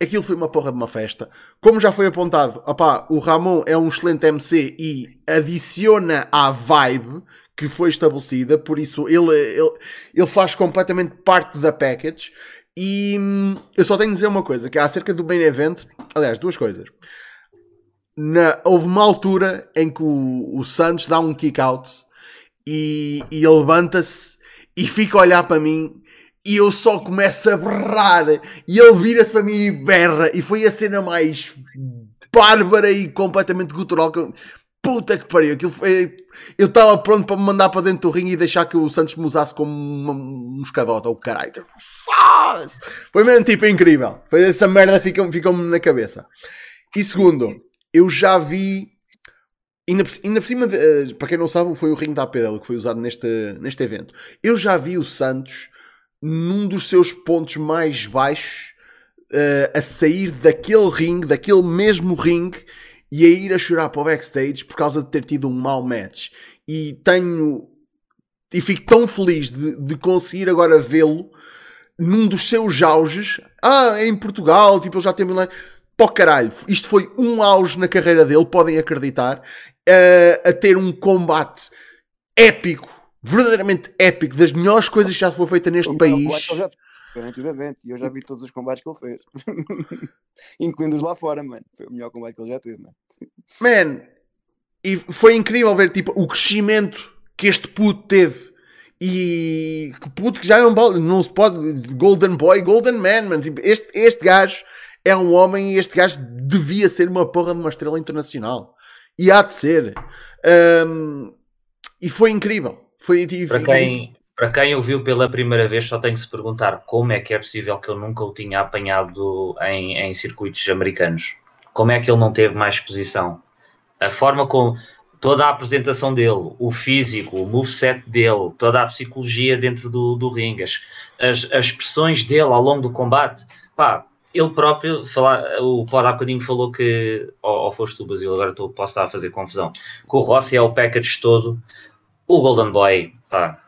aquilo foi uma porra de uma festa. Como já foi apontado, opá, o Ramon é um excelente MC e adiciona à vibe que foi estabelecida, por isso ele, ele, ele faz completamente parte da package. E hum, eu só tenho de dizer uma coisa: que acerca do main event, aliás, duas coisas na- houve uma altura em que o, o Santos dá um kick out e, e ele levanta-se e fica a olhar para mim e eu só começo a berrar. E ele vira-se para mim e berra. E foi a cena mais bárbara e completamente gutural que eu... puta que pariu aquilo foi... eu estava pronto para me mandar para dentro do ringue e deixar que o Santos me usasse como uma, um escadota ou caralho foi mesmo tipo incrível. Foi essa merda ficou- ficou-me na cabeça. E segundo eu já vi. Ainda por, ainda por cima, de, eh, para quem não sabe, foi o ringue da APL que foi usado neste, neste evento. Eu já vi o Santos num dos seus pontos mais baixos eh, a sair daquele ringue, daquele mesmo ringue, e a ir a chorar para o backstage por causa de ter tido um mau match. E tenho. E fico tão feliz de, de conseguir agora vê-lo num dos seus auges. Ah, é em Portugal, tipo, ele já teve lá. Pó caralho, isto foi um auge na carreira dele, podem acreditar, eh, a ter um combate épico, verdadeiramente épico, das melhores coisas que já foi feita neste O melhor país. ele já Garantidamente, e eu já vi todos os combates que ele fez, incluindo os lá fora, mano. Foi o melhor combate que ele já teve, mano. Man, e foi incrível ver tipo, o crescimento que este puto teve. E que puto que já é um bal- não se pode Golden Boy, Golden Man, man. Tipo, este, este gajo é um homem e este gajo devia ser uma porra de uma estrela internacional. E há de ser. Ahm, e foi incrível. Foi, e- Para quem, para quem o viu pela primeira vez, só tem que se perguntar como é que é possível que eu nunca o tinha apanhado em, em circuitos americanos. Como é que ele não teve mais exposição? A forma como toda a apresentação dele, o físico, o moveset dele, toda a psicologia dentro do, do ringue, as, as, as expressões dele ao longo do combate, pá, ele próprio, falar, o Pod há bocadinho falou que, ou, ou foste tu, Basílio, agora estou, posso estar a fazer confusão, que o Rossi é o package todo, o Golden Boy, pá,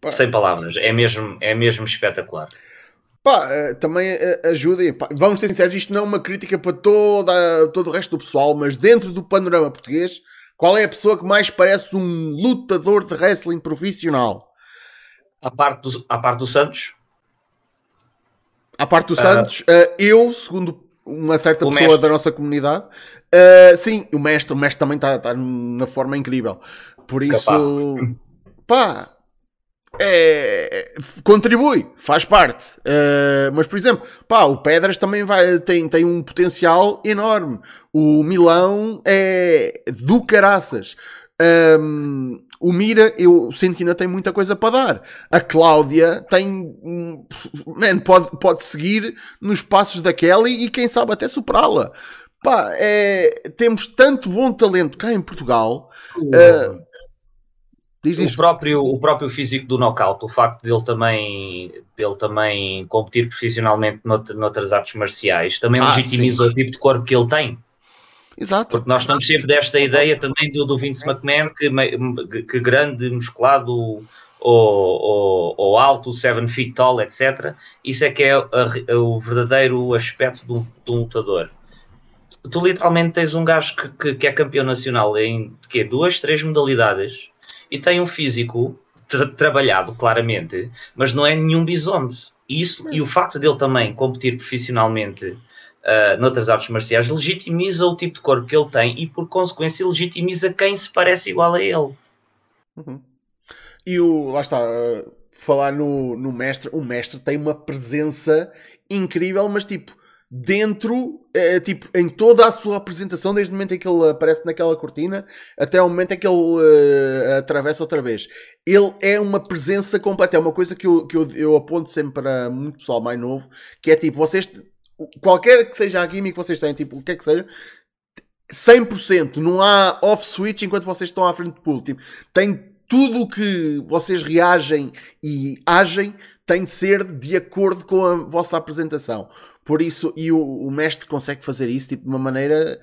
Pá. sem palavras, é mesmo, é mesmo espetacular. Pá, eh, também eh, ajudem. pá. Vamos ser sinceros, isto não é uma crítica para toda, todo o resto do pessoal, mas dentro do panorama português, qual é a pessoa que mais parece um lutador de wrestling profissional? A parte do, a parte do Santos, À parte do Ah. Santos, eh, eu, segundo uma certa pessoa mestre. da nossa comunidade, eh, sim, o mestre, o mestre também está tá numa forma incrível. Por isso, pá, é, contribui, faz parte. Eh, mas, por exemplo, pá, o Pedras também vai, tem, tem um potencial enorme. O Milão é do caraças. Um, o Mira, eu sinto que ainda tem muita coisa para dar. A Cláudia tem. Man, pode, pode seguir nos passos da Kelly e quem sabe até superá-la. Pá, é, temos tanto bom talento cá em Portugal. Ah, diz, diz. O próprio, o próprio físico do knockout, o facto dele também, dele também competir profissionalmente nout- noutras artes marciais, também Ah, legitimiza o tipo de corpo que ele tem. Exato. Porque nós estamos sempre desta ideia também do, do Vince McMahon, que, que grande, musculado ou, ou, ou alto, seven feet tall, etc. Isso é que é a re- o verdadeiro aspecto de um, de um lutador. Tu literalmente tens um gajo que, que, que é campeão nacional em quê? duas, três modalidades e tem um físico tra- trabalhado, claramente, mas não é nenhum bisonte. E, isso, e o facto dele também competir profissionalmente uh, noutras artes marciais legitimiza o tipo de corpo que ele tem e, por consequência, legitimiza quem se parece igual a ele. Uhum. E o, lá está, uh, falar no, no mestre, o mestre tem uma presença incrível, mas tipo, dentro, eh, tipo, em toda a sua apresentação, desde o momento em que ele aparece naquela cortina até o momento em que ele eh, atravessa outra vez. Ele é uma presença completa, é uma coisa que eu, que eu, eu aponto sempre para muito pessoal mais novo, que é tipo, vocês, qualquer que seja a gimmick que vocês têm, tipo, o que é que seja, 100%, não há off-switch enquanto vocês estão à frente do pool. Tipo, tem tudo o que vocês reagem e agem tem de ser de acordo com a vossa apresentação. Por isso, e o, o mestre consegue fazer isso tipo, de uma maneira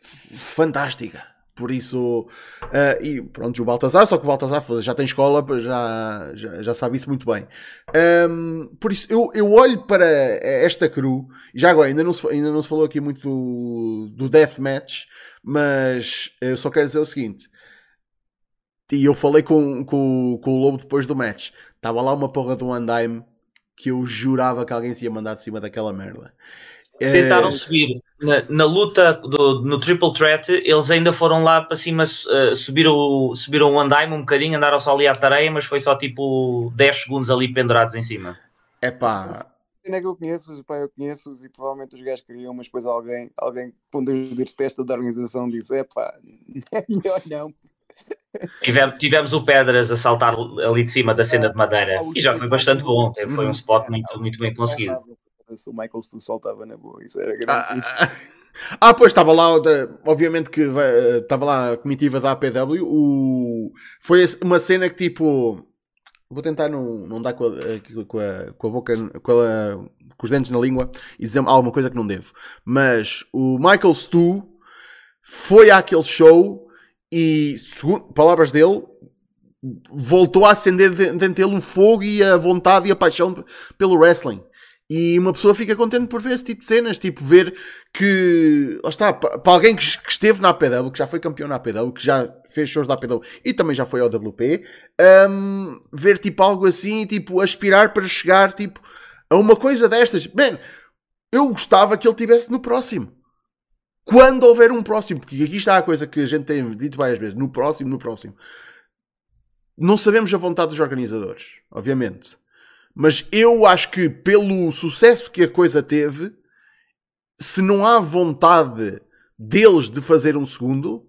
fantástica. Por isso, ah, e pronto, o Baltazar, só que o Baltazar já tem escola, já, já, já sabe isso muito bem. Ahm, por isso, eu, eu olho para esta crew, já agora, ainda não se, ainda não se falou aqui muito do, do Deathmatch, mas eu só quero dizer o seguinte. E eu falei com, com, com o Lobo depois do match. Estava lá uma porra do Undyme que eu jurava que alguém se ia mandar de cima daquela merda. Tentaram Eh, subir na, na luta do- no Triple Threat, eles ainda foram lá para cima, uh, subiram, subiram o andaime um bocadinho, andaram só ali à tareia, mas foi só tipo 10 segundos ali pendurados em cima. É pá, é que eu conheço? Pá, eu conheço-os e provavelmente os gajos queriam, mas depois alguém, alguém com Deus de testa da organização disse: é pá, é melhor não. Tivemos, tivemos o Pedras a saltar ali de cima da cena de madeira e já foi bastante bom. Foi um spot muito, muito bem conseguido. Se o Michael se soltava na boa, isso era grande. Ah, ah, pois estava lá, obviamente que vai- estava lá a comitiva da APW. O, foi uma cena que tipo. Vou tentar não, não dar com a, com a, com a boca, com, a- com os dentes na língua e dizer alguma coisa que não devo. Mas o Michael Stu foi àquele show e, segundo palavras dele, voltou a acender de- dentro dele o fogo e a vontade e a paixão pelo wrestling. E uma pessoa fica contente por ver esse tipo de cenas, tipo, ver que, lá está, pa- para alguém que, esteve na APW, que já foi campeão na APW, que já fez shows da APW e também já foi ao WP, hum, ver tipo algo assim, tipo, aspirar para chegar, tipo, a uma coisa destas. Man, eu gostava que ele tivesse no próximo. Quando houver um próximo, porque aqui está a coisa que a gente tem dito várias vezes, no próximo, no próximo. Não sabemos a vontade dos organizadores, obviamente. Mas eu acho que pelo sucesso que a coisa teve, se não há vontade deles de fazer um segundo,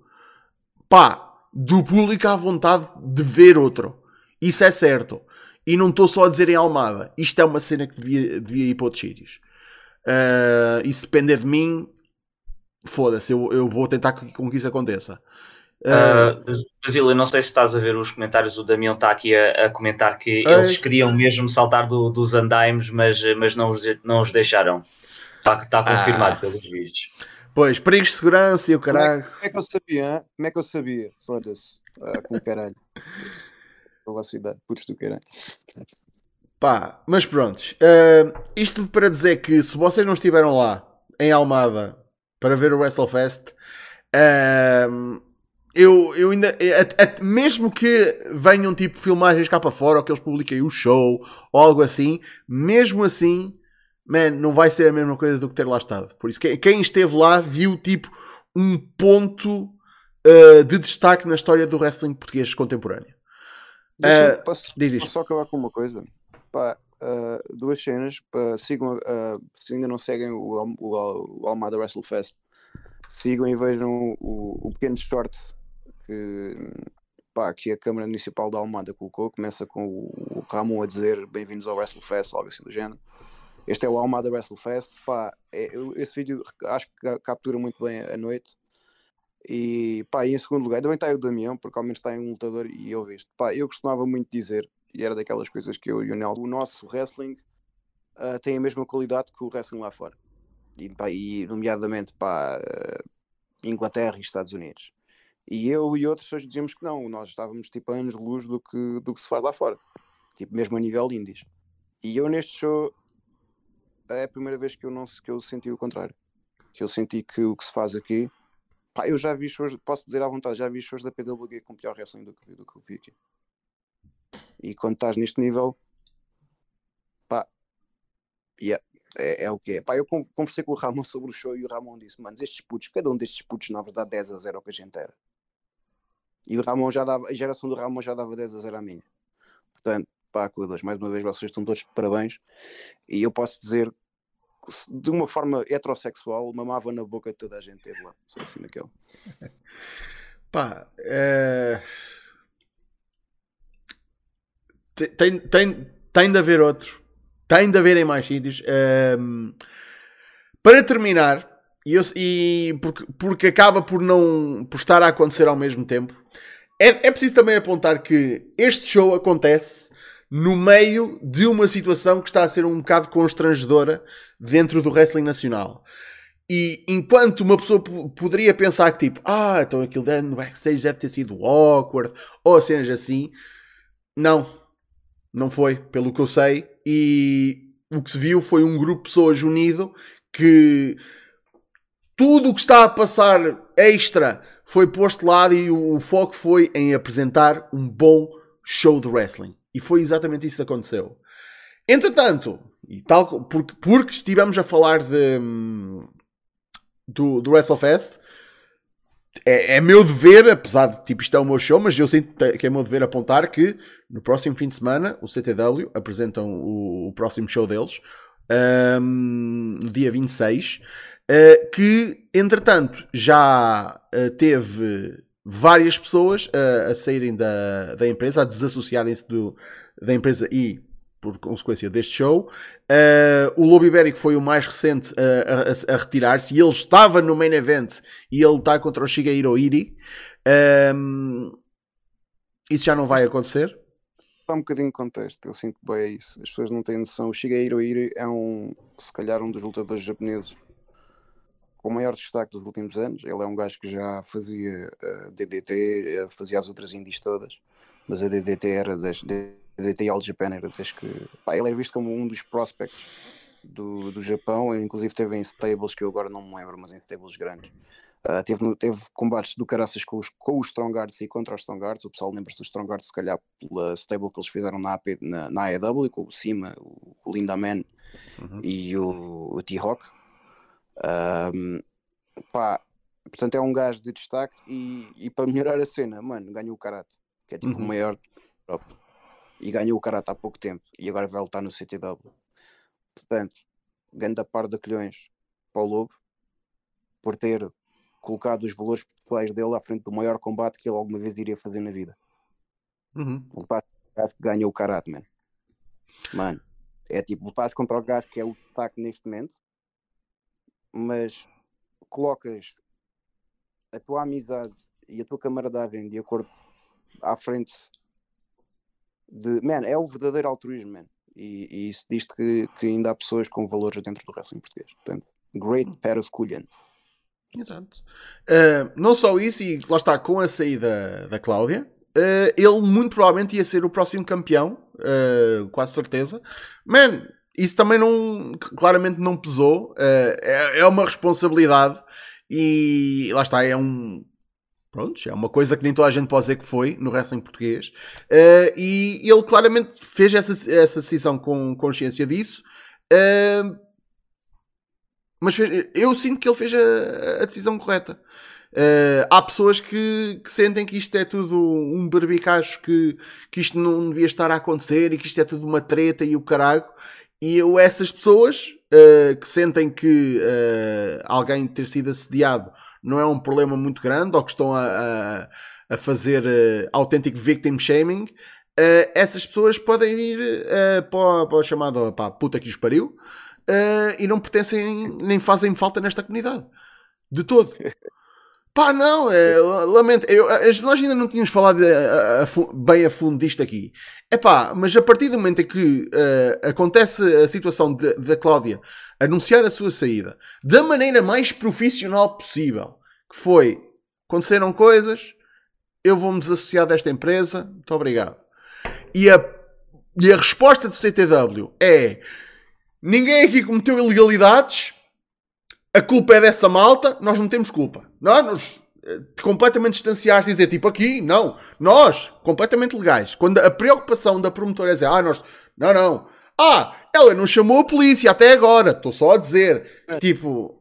pá, do público há vontade de ver outro. Isso é certo. E não estou só a dizer em Almada. Isto é uma cena que devia, devia ir para outros sítios. Ah, e se depender de mim, foda-se, eu, eu vou tentar com que isso aconteça. Ah, Uh, Basílio, eu não sei se estás a ver os comentários, o Damião está aqui a, a comentar que eles queriam mesmo saltar do- dos andaimes, mas, mas não, os, não os deixaram. Está está confirmado Ah. pelos vistos. pois, perigos de segurança e o caralho. Como é que eu sabia? hã? Como é que eu sabia? Foda-se. Ah, com caralho. Isso. Velocidade, putos do caralho. Pá, mas prontos. Ah, isto tudo para dizer que se vocês não estiveram lá em Almada para ver o WrestleFest, ah, eu, eu ainda. a- a- mesmo que venham tipo filmagens cá para fora ou que eles publiquem o show ou algo assim, mesmo assim, man, não vai ser a mesma coisa do que ter lá estado. Por isso, quem, quem esteve lá viu tipo um ponto ah, de destaque na história do wrestling português contemporâneo. Ah, posso, posso só acabar com uma coisa? Pá, ah, duas cenas. Pá, sigam, ah, se ainda não seguem o, o, o Almada WrestleFest, sigam e vejam o, o pequeno short que, pá, que a Câmara Municipal da Almada colocou. Começa com o Ramon a dizer bem-vindos ao WrestleFest, algo assim do género. Este é o Almada WrestleFest. Pá, é, eu, esse vídeo acho que captura muito bem a noite. E pá, e em segundo lugar, também está aí o Damião, porque ao menos está em um lutador e eu visto. Pá, eu costumava muito dizer, e era daquelas coisas que eu e o Nelson, o nosso wrestling uh, tem a mesma qualidade que o wrestling lá fora. E, pá, e nomeadamente para uh, Inglaterra e Estados Unidos. E eu e outros hoje dizíamos que não, nós estávamos tipo a anos de luz do que, do que se faz lá fora, tipo mesmo a nível indies. E eu neste show é a primeira vez que eu, não, que eu senti o contrário. Que eu senti que o que se faz aqui Pá, eu já vi shows, posso dizer à vontade, já vi shows da PWG com pior wrestling do que, do que eu vi aqui. E quando estás neste nível, pá, yeah, é, é o que é. Pá, eu conversei com o Ramon sobre o show e o Ramon disse: Mano, estes putos, cada um destes putos na verdade 10 a 0 o que a gente era. E o Ramon já dava, a geração do Ramon já dava 10 a 0 à minha. Portanto, pá, cuidas, mais uma vez vocês estão todos de parabéns. E eu posso dizer de uma forma heterossexual, mamava na boca de toda a gente teve lá. Só assim naquele. Pá, é... tem, tem, tem de haver outro. Tem de haver em mais sítios. Um... Para terminar, e, eu, e porque, porque acaba por não por estar a acontecer ao mesmo tempo, é, é preciso também apontar que este show acontece no meio de uma situação que está a ser um bocado constrangedora dentro do wrestling nacional. E enquanto uma pessoa poderia pensar que tipo, ah, então aquilo no backstage deve ter sido awkward, ou cenas assim, não, não foi, pelo que eu sei. E o que se viu foi um grupo de pessoas unido que tudo o que está a passar extra foi posto de lado e o foco foi em apresentar um bom show de wrestling. E foi exatamente isso que aconteceu. Entretanto, e tal, porque, porque estivemos a falar de, do, do WrestleFest, é, é meu dever, apesar de tipo, isto é o meu show, mas eu sinto que é meu dever apontar que no próximo fim de semana o CTW apresentam o, o próximo show deles, um, no dia 26, uh, que entretanto já uh, teve várias pessoas uh, a saírem da, da empresa, a desassociarem-se da empresa e por consequência deste show. Uh, o Lobo Ibérico foi o mais recente a, a, a retirar-se e ele estava no main event e ele está contra o Shigeiro Iri. Um, isso já não vai acontecer? Está um bocadinho de contexto, eu sinto bem isso. As pessoas não têm noção. O Shigeiro Iri é um, se calhar, um dos lutadores japoneses com o maior destaque dos últimos anos. Ele é um gajo que já fazia uh, eh, DDT, uh, fazia as outras indies todas, mas a DDT era das DDT All Japan, era das que pá, ele era visto como um dos prospects do, do Japão, inclusive teve em stables que eu agora não me lembro, mas em stables grandes. Uh, teve, teve combates do caraças com os, com os Strongards e contra os Strongards. O pessoal lembra-se dos Strongards, se calhar, pela stable que eles fizeram na, AP, na, na AEW, com o Cima, o Linda Man uhum. e o, o T-Rock. Um, pá, portanto, é um gajo de destaque e, e para melhorar a cena, mano, ganhou o karate, que é tipo uhum. o maior próprio. E ganhou o karate há pouco tempo e agora vai lutar no CTW. Portanto, grande parte de colhões para o Lobo por ter colocado os valores pessoais dele à frente do maior combate que ele alguma vez iria fazer na vida. Uhum. Lutar que ganhou o karate, mano. Mano, é tipo contra o gajo que é o destaque neste momento mas colocas a tua amizade e a tua camaradagem de acordo à frente de. Man, é o verdadeiro altruísmo, man. E, e isso diz que, que ainda há pessoas com valores dentro do wrestling português. Portanto, great pair of culhans. Exato. Uh, não só isso, e lá está, com a saída da Cláudia, uh, ele muito provavelmente ia ser o próximo campeão, uh, quase certeza. Man, isso também não, claramente não pesou. Uh, é, é uma responsabilidade e lá está, é um. Pronto, é uma coisa que nem toda a gente pode dizer que foi no wrestling português. Uh, e ele claramente fez essa, essa decisão com consciência disso. Uh, mas fez, eu sinto que ele fez a, a decisão correta. Uh, há pessoas que, que, sentem que isto é tudo um barbicacho, que, que isto não devia estar a acontecer e que isto é tudo uma treta e o caralho. E eu, essas pessoas uh, que sentem que uh, alguém ter sido assediado não é um problema muito grande ou que estão a, a, a fazer uh, autêntico victim shaming, essas pessoas podem ir para, para o chamado pá, puta que os pariu e não pertencem nem fazem falta nesta comunidade. De todo. Pá, não, é, lamento. Eu, nós ainda não tínhamos falado a, a, a, bem a fundo disto aqui. É pá, mas a partir do momento em que uh, acontece a situação da Cláudia anunciar a sua saída da maneira mais profissional possível, que foi aconteceram coisas, eu vou-me desassociar desta empresa, muito obrigado. E a, e a resposta do CTW é: ninguém aqui cometeu ilegalidades a culpa é dessa malta, nós não temos culpa. Nós nos eh, completamente distanciar e dizer tipo aqui, não, nós, completamente legais. Quando a preocupação da promotora é dizer, ah, nós, não, não, ah, ela não chamou a polícia até agora, estou só a dizer, é. tipo.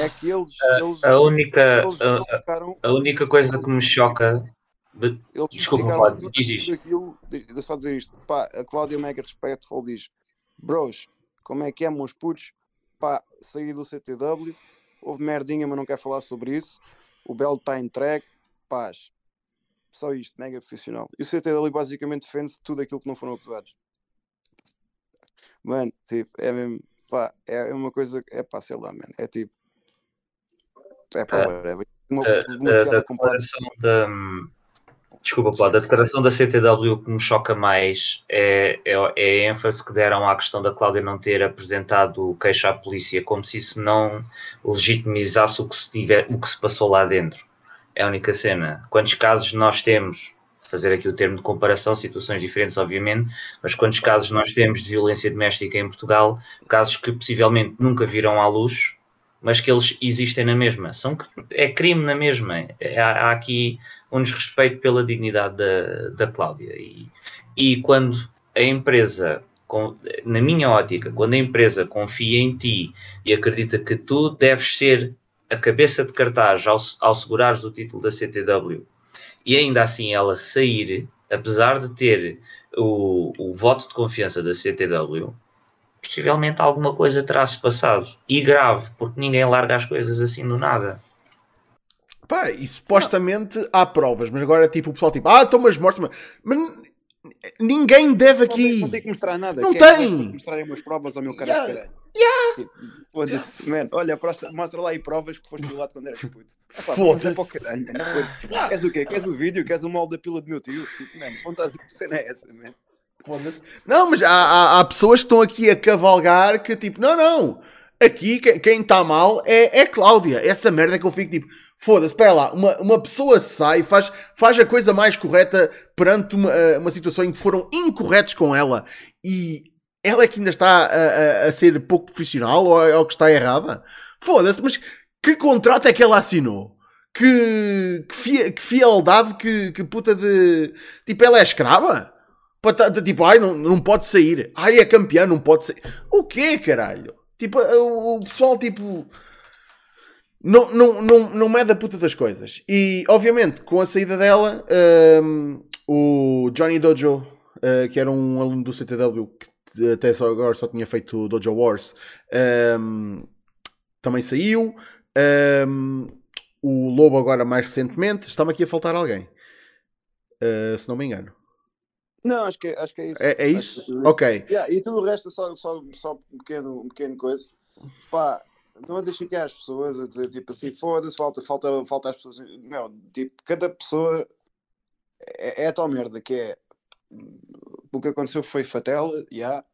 É que eles. eles a, única, eles a, a, única coisa que me choca. Eles Desculpa, pode, diz isto. Aquilo, deixa só dizer isto. Pá, a Cláudia Mega Respectful diz: Bros, como é que é, meus putos? Pá, saí do CTW, houve merdinha, mas não quero falar sobre isso. O Belo está entregue, paz. Só isto, mega profissional. E o CTW basicamente defende tudo aquilo que não foram acusados. Mano, tipo, é mesmo, pá, é uma coisa, é pá, sei lá, mano, é tipo, é pá, uma, uh, uma da comparação da, Desculpa, Paulo, a declaração da CTW que me choca mais é, é, é, a ênfase que deram à questão da Cláudia não ter apresentado queixa à polícia, como se isso não legitimizasse o que se, tiver, o que se passou lá dentro. É a única cena. Quantos casos nós temos, fazer aqui o termo de comparação, situações diferentes, obviamente, mas quantos casos nós temos de violência doméstica em Portugal, casos que possivelmente nunca viram à luz, mas que eles existem na mesma. São, é crime na mesma. Há, há aqui um desrespeito pela dignidade da, da Cláudia. E, e quando a empresa, na minha ótica, quando a empresa confia em ti e acredita que tu deves ser a cabeça de cartaz ao, ao segurares o título da CTW e ainda assim ela sair, apesar de ter o, o voto de confiança da CTW, possivelmente alguma coisa terá-se passado. E grave, porque ninguém larga as coisas assim do nada. Pá, e supostamente não. há provas, mas agora tipo o pessoal tipo, ah, estão umas mortes, mas, mas ninguém deve aqui. Não, não tem que mostrar nada. Não Quer tem. Mostrarem umas provas ao meu cara yeah. caralho. Yeah. Tipo, man, olha, mostra lá aí provas que foste violado quando eras puto. Foda-se. É Queres o quê? Queres o vídeo? Queres o molde da pila do meu tio? Tipo, man, vontade de cena é essa, man. Não, mas há, há, há, pessoas que estão aqui a cavalgar que tipo, não, não. Aqui quem está mal é, é Cláudia. Essa merda que eu fico tipo, foda-se, espera lá. Uma, uma pessoa sai, faz, faz a coisa mais correta perante uma, eh, uma situação em que foram incorretos com ela e ela é que ainda está a, a, a ser pouco profissional ou é o que está errada. Foda-se, mas que contrato é que ela assinou? Que, que, fia, que fialdade, que, que puta de. Tipo, ela é escrava? Tipo, ai, não, não pode sair. Ai, é campeão, não pode sair. O quê, caralho? Tipo, o, o pessoal, tipo. Não, não, não, não mede a puta das coisas. E, obviamente, com a saída dela, um, o Johnny Dojo, uh, que era um aluno do CTW, que até só agora só tinha feito Dojo Wars, um, também saiu. Um, o Lobo, agora mais recentemente, está-me aqui a faltar alguém. Uh, se não me engano. Não, acho que, acho que é isso. É, é isso? isso? Ok. Yeah, e tudo o resto é só, só, só um, pequeno, um pequeno coisa. Pá, não deixem que as pessoas a dizer tipo assim, foda-se, falta, falta, falta as pessoas. Meu, tipo, cada pessoa é, é a tal merda que é o que aconteceu foi fatal, já, yeah,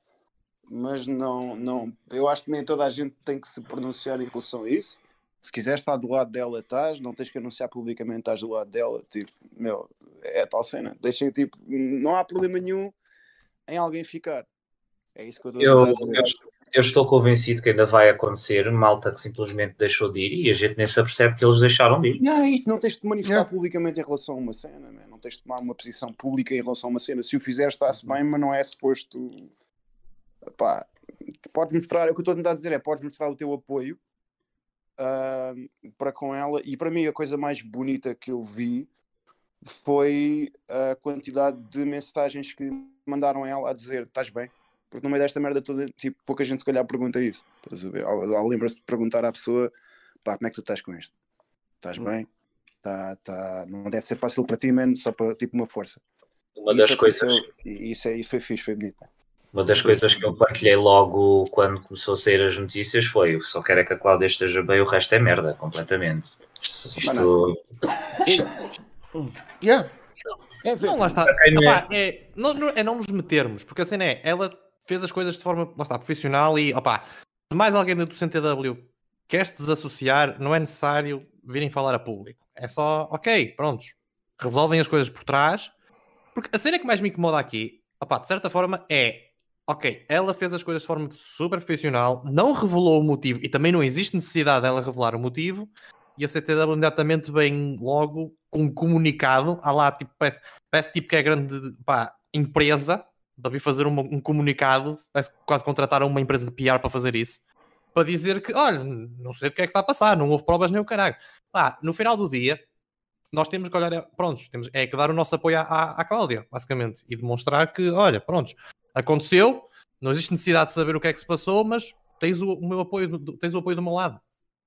mas não, não, eu acho que nem toda a gente tem que se pronunciar em relação a isso se quiseres estar do lado dela, estás, não tens que anunciar publicamente estás do lado dela, tipo, meu, é tal cena. Deixem, tipo, não há problema nenhum em alguém ficar. É isso que eu estou eu, a dizer. Eu, eu, estou convencido que ainda vai acontecer malta que simplesmente deixou de ir e a gente nem se apercebe que eles deixaram de ir. Não, é isso, não tens de te manifestar yeah. publicamente em relação a uma cena, né? não tens de tomar uma posição pública em relação a uma cena. Se o fizeres, está-se bem, mas não é suposto. Pá, podes mostrar, o que eu estou a tentar dizer é: podes mostrar o teu apoio uh, para com ela. E para mim, a coisa mais bonita que eu vi foi a quantidade de mensagens que mandaram a ela a dizer: Estás bem? Porque no meio desta merda toda, tipo, pouca gente se calhar pergunta isso. Estás a ver? Lembra-se de perguntar à pessoa: Pá, como é que tu estás com isto? estás bem? Tá, tá, não deve ser fácil para ti, man, só para tipo uma força. Uma E das isso coisas. aconteceu- Isso, é, isso foi fixe, foi bonito. man. Uma das coisas que eu partilhei logo quando começou a sair as notícias foi: só quero é que a Cláudia esteja bem, o resto é merda, completamente. Isto. Yeah. Não, lá está. não Opá, é, não, não- é não nos metermos, porque a cena é, ela fez as coisas de forma lá está, profissional e opá, se mais alguém do CNTW quer se desassociar, não é necessário virem falar a público. É só, ok, prontos, resolvem as coisas por trás. Porque a cena que mais me incomoda aqui, opá, de certa forma, é ok, ela fez as coisas de forma super profissional, não revelou o motivo e também não existe necessidade dela revelar o motivo. E a CTW imediatamente vem logo com um comunicado, há lá, tipo, parece, parece tipo que é grande pá, empresa para vir fazer uma- um comunicado, parece que quase contrataram uma empresa de PR para fazer isso, para dizer que, olha, não sei do que é que está a passar, não houve provas nem o caralho. Pá, no final do dia, nós temos que olhar, prontos, temos, é que dar o nosso apoio à, à, à Cláudia, basicamente, e demonstrar que, olha, prontos, aconteceu, não existe necessidade de saber o que é que se passou, mas tens o, o meu apoio, do- tens o apoio do meu lado.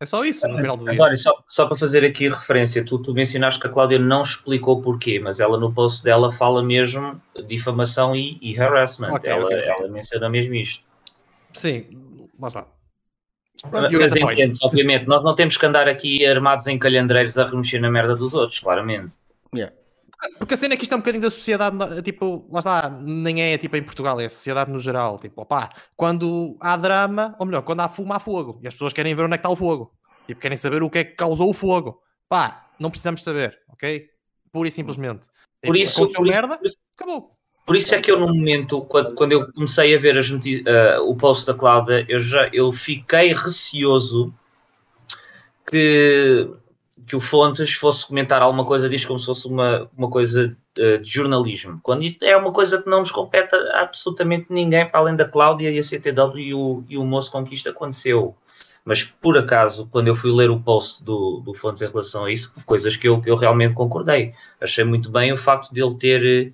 É só isso, no final do dia. António, só, só para fazer aqui referência, tu, tu mencionaste que a Cláudia não explicou porquê, mas ela no post dela fala mesmo difamação e, e harassment. Ok, ela, ok, sim. ela menciona mesmo isto. Sim, lá está. Mas, point. entendes, obviamente, nós não temos que andar aqui armados em calhandreiros a remexer na merda dos outros, claramente. Yeah. Porque a cena é que isto é um bocadinho da sociedade, tipo, lá está, nem é tipo em Portugal, é a sociedade no geral. Tipo, opá, quando há drama, ou melhor, quando há fumo, há fogo. E as pessoas querem ver onde é que está o fogo. Tipo, querem saber o que é que causou o fogo. Pá, não precisamos saber, ok? Pura e simplesmente. Por Tipo, isso, por isso- merda, isso- acabou. Por isso é que eu, no momento, quando, quando eu comecei a ver as ah, o post da Cláudia, eu, já, eu fiquei receoso que, que o Fontes fosse comentar alguma coisa disto como se fosse uma, uma coisa ah, de jornalismo. Quando é uma coisa que não nos compete a absolutamente ninguém, para além da Cláudia e a CTW e o, e o moço isto aconteceu. Mas por acaso, quando eu fui ler o post do, do Fontes em relação a isso, coisas que eu, que eu realmente concordei. Achei muito bem o facto de ele ter eh,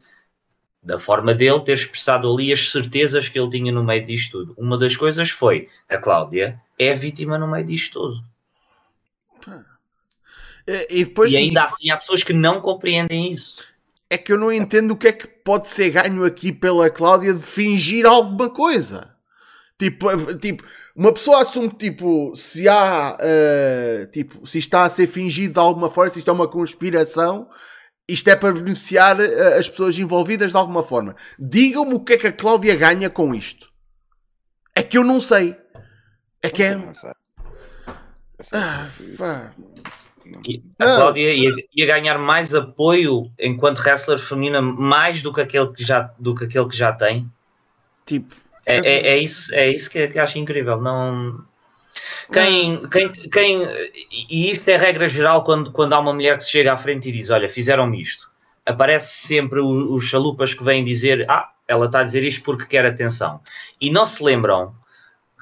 da forma dele ter expressado ali as certezas que ele tinha no meio disto tudo. Uma das coisas foi a Cláudia é vítima no meio disto tudo. E e depois e ainda assim há pessoas que não compreendem isso. é que eu não entendo o que é que pode ser ganho aqui pela Cláudia de fingir alguma coisa. Tipo, eh, tipo uma pessoa assume que tipo, se há eh, tipo, se isto está a ser fingido de alguma forma, se isto é uma conspiração, isto é para beneficiar eh, as pessoas envolvidas de alguma forma. Digam-me o que é que a Cláudia ganha com isto. É que eu não sei. É que é. Ah, pá. E a Não. Cláudia ia, ia ganhar mais apoio enquanto wrestler feminina, mais do que aquele que já, do que aquele que já tem. Tipo, É, é, é isso, é isso que, que acho incrível. Não. Quem, quem, quem, e isto é regra geral quando, quando há uma mulher que se chega à frente e diz: Olha, fizeram-me isto. Aparece sempre os chalupas que vêm dizer: Ah, ela está a dizer isto porque quer atenção. E não se lembram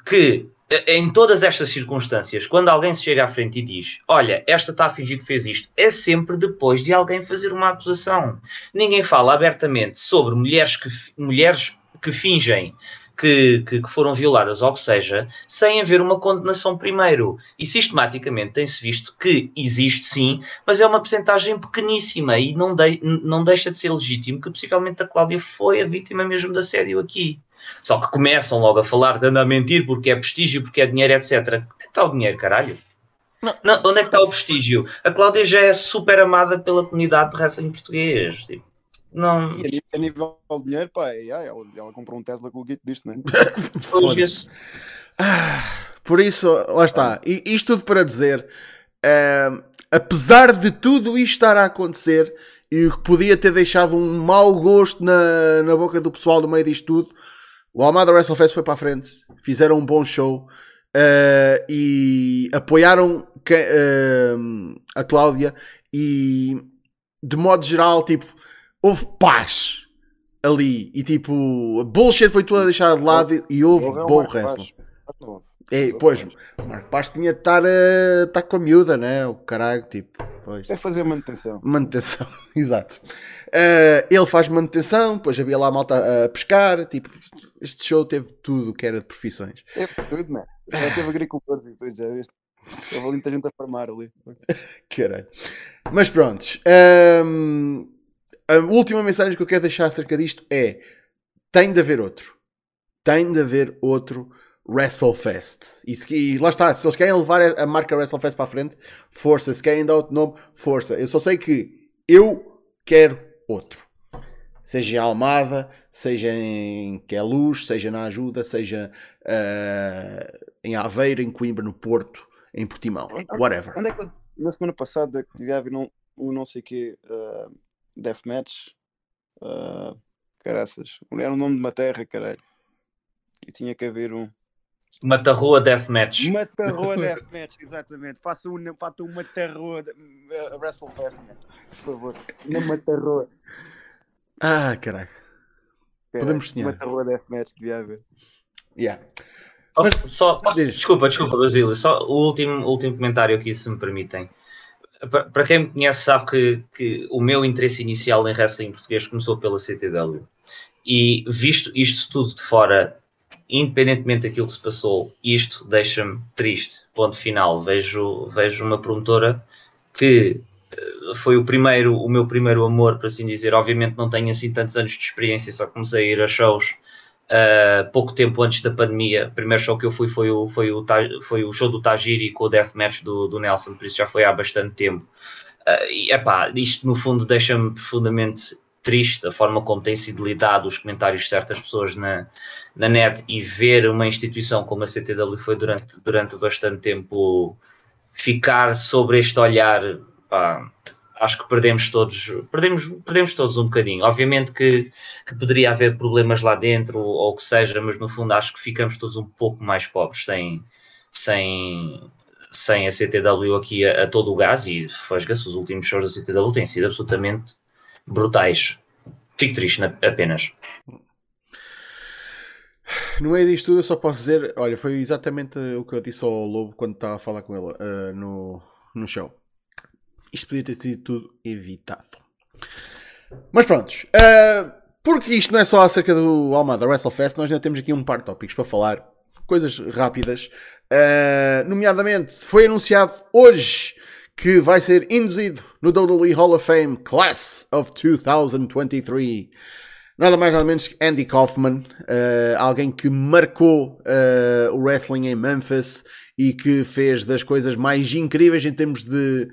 que em todas estas circunstâncias, quando alguém se chega à frente e diz: Olha, esta está a fingir que fez isto, é sempre depois de alguém fazer uma acusação. Ninguém fala abertamente sobre mulheres que, mulheres que fingem que, que- que foram violadas ou que seja, sem haver uma condenação primeiro. E sistematicamente tem-se visto que existe sim, mas é uma percentagem pequeníssima e não, dei- não deixa de ser legítimo que possivelmente a Cláudia foi a vítima mesmo de assédio aqui. Só que começam logo a falar de andar a mentir porque é prestígio, porque é dinheiro, etc. Onde é que está o dinheiro, caralho? Não. Não, onde é que está o prestígio? A Cláudia já é super amada pela comunidade de wrestling português. Tipo, não. E a nível de dinheiro, pá, é, ah, ela, ela comprou um Tesla com o guito disto, né? Foda-se. Ah, por isso, lá está. I- Isto tudo para dizer, ah, apesar de tudo isto estar a acontecer e o que podia ter deixado um mau gosto na, na boca do pessoal no meio disto tudo, o Almada WrestleFest foi para a frente, fizeram um bom show ah, e apoiaram que- ah, a Cláudia e de modo geral, tipo, houve paz ali e tipo, a bullshit foi toda deixada de lado e houve bom wrestling. É, pois, Marco Paz tinha de estar, a estar com a miúda, né? O caralho, tipo, pois. É fazer manutenção. Manutenção, exato. Eh, ele faz manutenção, depois havia lá a malta a pescar, tipo, este show teve tudo o que era de profissões. Teve tudo, né? Já teve agricultores e tudo, já viste? Houve muita gente a farmar ali. Caralho. Mas pronto. hum, a última mensagem que eu quero deixar acerca disto é: tem de haver outro. Tem de haver outro WrestleFest. E, se- e lá está, se eles querem levar a a marca WrestleFest para a frente, força. Se querem dar outro nome, força. Eu só sei que eu quero outro. Seja em Almada, seja em Queluz, seja na Ajuda, seja ah, em Aveiro, em Coimbra, no Porto, em Portimão. Whatever. Onde é que na semana passada devia haver um, um não sei que uh, Deathmatch? Uh, caraças. Era o nome de uma terra, caralho. E tinha que haver um. Matarrua Deathmatch. Matarroa Deathmatch, exatamente. Faça um, faça um Matarroa uh, WrestleFest, man. por favor. Na Matarroa. Ah, caralho. Podemos sonhar. Matarroa Deathmatch devia haver. Yeah. Posso- só, desculpa, desculpa, Basílio. Só o último, último comentário aqui, se me permitem. Pa- Para quem me conhece, sabe que, que o meu interesse inicial em wrestling português começou pela CTW. E visto isto tudo de fora, independentemente daquilo que se passou, isto deixa-me triste. Ponto final. Vejo, vejo uma promotora que eh, foi o primeiro, o meu primeiro amor, por assim dizer. Obviamente não tenho assim tantos anos de experiência, só comecei a ir a shows Uh, pouco tempo antes da pandemia, o primeiro show que eu fui foi o, foi o, foi o show do Tajiri com o Deathmatch do, do Nelson, por isso já foi há bastante tempo. Uh, e epá, isto no fundo deixa-me profundamente triste a forma como tem sido lidado os comentários de certas pessoas na, na net e ver uma instituição como a CTW foi durante, durante bastante tempo ficar sobre este olhar. pá, acho que perdemos todos, perdemos, perdemos todos um bocadinho. Obviamente que, que poderia haver problemas lá dentro ou o que seja, mas no fundo acho que ficamos todos um pouco mais pobres sem, sem, sem a CTW aqui a, a todo o gás e fasga-se, os últimos shows da CTW têm sido absolutamente brutais. Fico triste na- apenas. No meio disto tudo, eu só posso dizer: olha, foi exatamente o que eu disse ao Lobo quando estava a falar com ele ah, no, no show. Isto podia ter sido tudo evitado. Mas prontos, ah, porque isto não é só acerca do Almada WrestleFest, nós ainda temos aqui um par de tópicos para falar, coisas rápidas. Ah, nomeadamente, foi anunciado hoje que vai ser induzido no WWE Hall of Fame Class of 2023 nada mais nada menos que Andy Kaufman, eh, alguém que marcou eh, o wrestling em Memphis e que fez das coisas mais incríveis em termos de,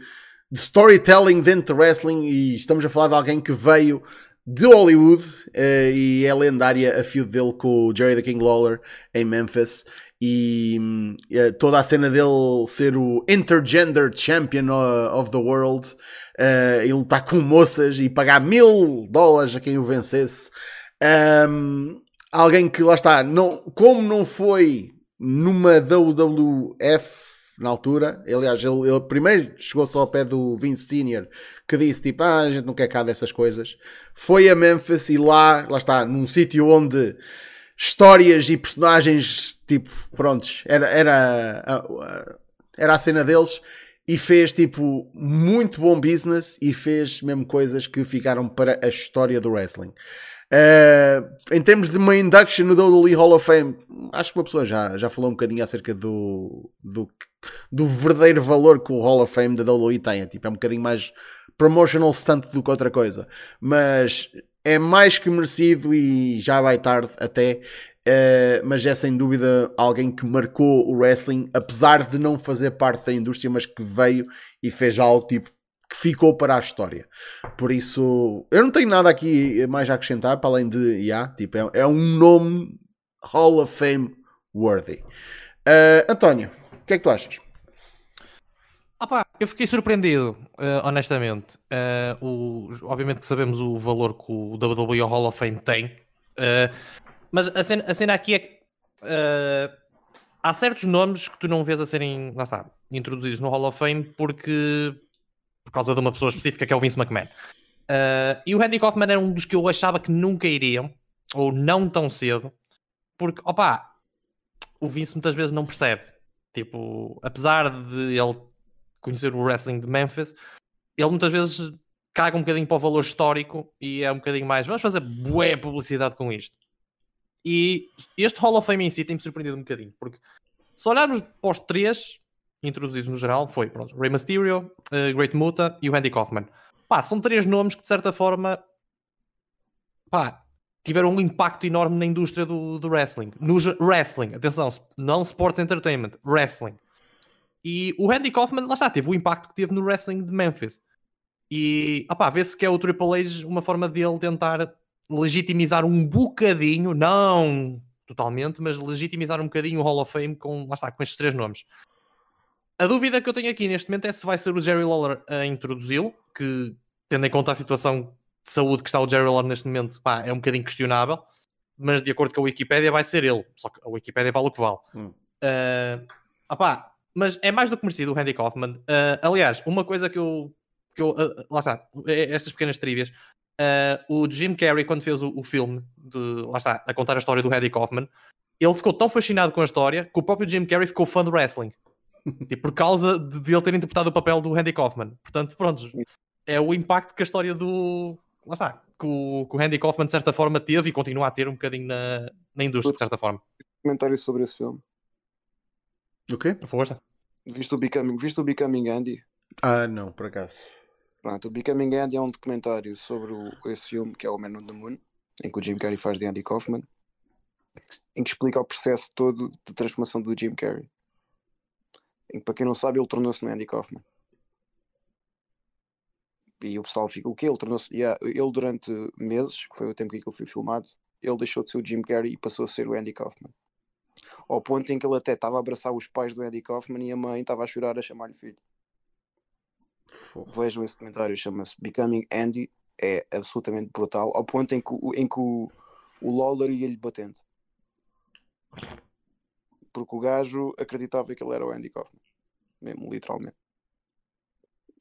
de storytelling dentro do wrestling. E estamos a falar de alguém que veio de Hollywood eh, e é lendária a feud dele com o Jerry the King Lawler em Memphis. E eh, toda a cena dele ser o Intergender Champion uh, of the World uh, e lutar com moças e pagar mil dólares a quem o vencesse. Um, alguém que lá está, não, como não foi numa WWF na altura, aliás, ele, ele primeiro chegou só ao pé do Vince Senior que disse tipo, ah, a gente não quer cá dessas coisas. Foi a Memphis e lá, lá está, num sítio onde histórias e personagens, tipo, prontos, era, era, a- era a cena deles e fez, tipo, muito bom business e fez mesmo coisas que ficaram para a história do wrestling. Uh, em termos de uma induction no WWE Hall of Fame, acho que uma pessoa já, já falou um bocadinho acerca do, do, do verdadeiro valor que o Hall of Fame da WWE tem. É, tipo, é um bocadinho mais promotional stunt do que outra coisa. Mas é mais que merecido e já vai tarde até. Uh, mas é sem dúvida alguém que marcou o wrestling, apesar de não fazer parte da indústria, mas que veio e fez algo tipo que ficou para a história. Por isso, eu não tenho nada aqui mais a acrescentar para além de, yeah, tipo, é, é um nome Hall of Fame worthy. Uh, António, o que é que tu achas? Eu fiquei surpreendido, eh, honestamente. Eh, o- obviamente que sabemos o valor que o WWE Hall of Fame tem, eh, mas a cena, a cena aqui é que há certos nomes que tu não vês a serem, lá está, introduzidos no Hall of Fame porque por causa de uma pessoa específica que é o Vince McMahon. E o Randy Kaufman era um dos que eu achava que nunca iriam, ou não tão cedo, porque, opa, o Vince muitas vezes não percebe. Tipo, apesar de ele conhecer o wrestling de Memphis, ele muitas vezes caga um bocadinho para o valor histórico e é um bocadinho mais, vamos fazer bué publicidade com isto. E este Hall of Fame em si tem-me surpreendido um bocadinho, porque se olharmos para os três, introduzidos no geral foi pronto, Rey Mysterio, uh, Great Muta e o Andy Kaufman. Pá, são três nomes que de certa forma pá, tiveram um impacto enorme na indústria do, do wrestling. No wrestling, atenção, não sports entertainment, wrestling. E o Andy Kaufman, lá está, teve o impacto que teve no wrestling de Memphis. E vê-se que é o Triple H uma forma dele tentar legitimizar um bocadinho, não totalmente, mas legitimizar um bocadinho o Hall of Fame com, lá está, com estes três nomes. A dúvida que eu tenho aqui neste momento é se vai ser o Jerry Lawler a introduzi-lo, que tendo em conta a situação de saúde que está o Jerry Lawler neste momento, pá, é um bocadinho questionável, mas de acordo com a Wikipedia vai ser ele, só que a Wikipedia vale o que vale. Hum. Uh, opá, mas é mais do que merecido o Randy Kaufman. Uh, aliás, uma coisa que eu, que eu uh, lá está, é, é estas pequenas trivias, Uh, o Jim Carrey, quando fez o, o, filme, de, lá está, a contar a história do Randy Kaufman, ele ficou tão fascinado com a história que o próprio Jim Carrey ficou fã de wrestling. e por causa de, de, ele ter interpretado o papel do Randy Kaufman. Portanto, pronto, é o impacto que a história do. Lá está, que o, que o Randy Kaufman de certa forma teve e continua a ter um bocadinho na, na indústria, de certa forma. Comentário sobre esse filme. O quê? Força. Viste o Becoming, viste o Becoming Andy? Ah, não, por acaso. Pronto, o Becoming Andy é um documentário sobre o, esse filme que é o Man on the Moon, em que o Jim Carrey faz de Andy Kaufman, em que explica o processo todo de transformação do Jim Carrey. Em que, para quem não sabe, ele tornou-se no Andy Kaufman. E o pessoal fica, o que ele tornou-se? Yeah, ele durante meses, que foi o tempo que ele foi filmado, ele deixou de ser o Jim Carrey e passou a ser o Andy Kaufman. Ao ponto em que ele até estava a abraçar os pais do Andy Kaufman e a mãe estava a chorar a chamar-lhe filho. Vejam esse comentário, chama-se Becoming Andy, é absolutamente brutal, ao ponto em que, em que o, o Lawler ia-lhe batendo. Porque o gajo acreditava que ele era o Andy Kaufman, mesmo literalmente.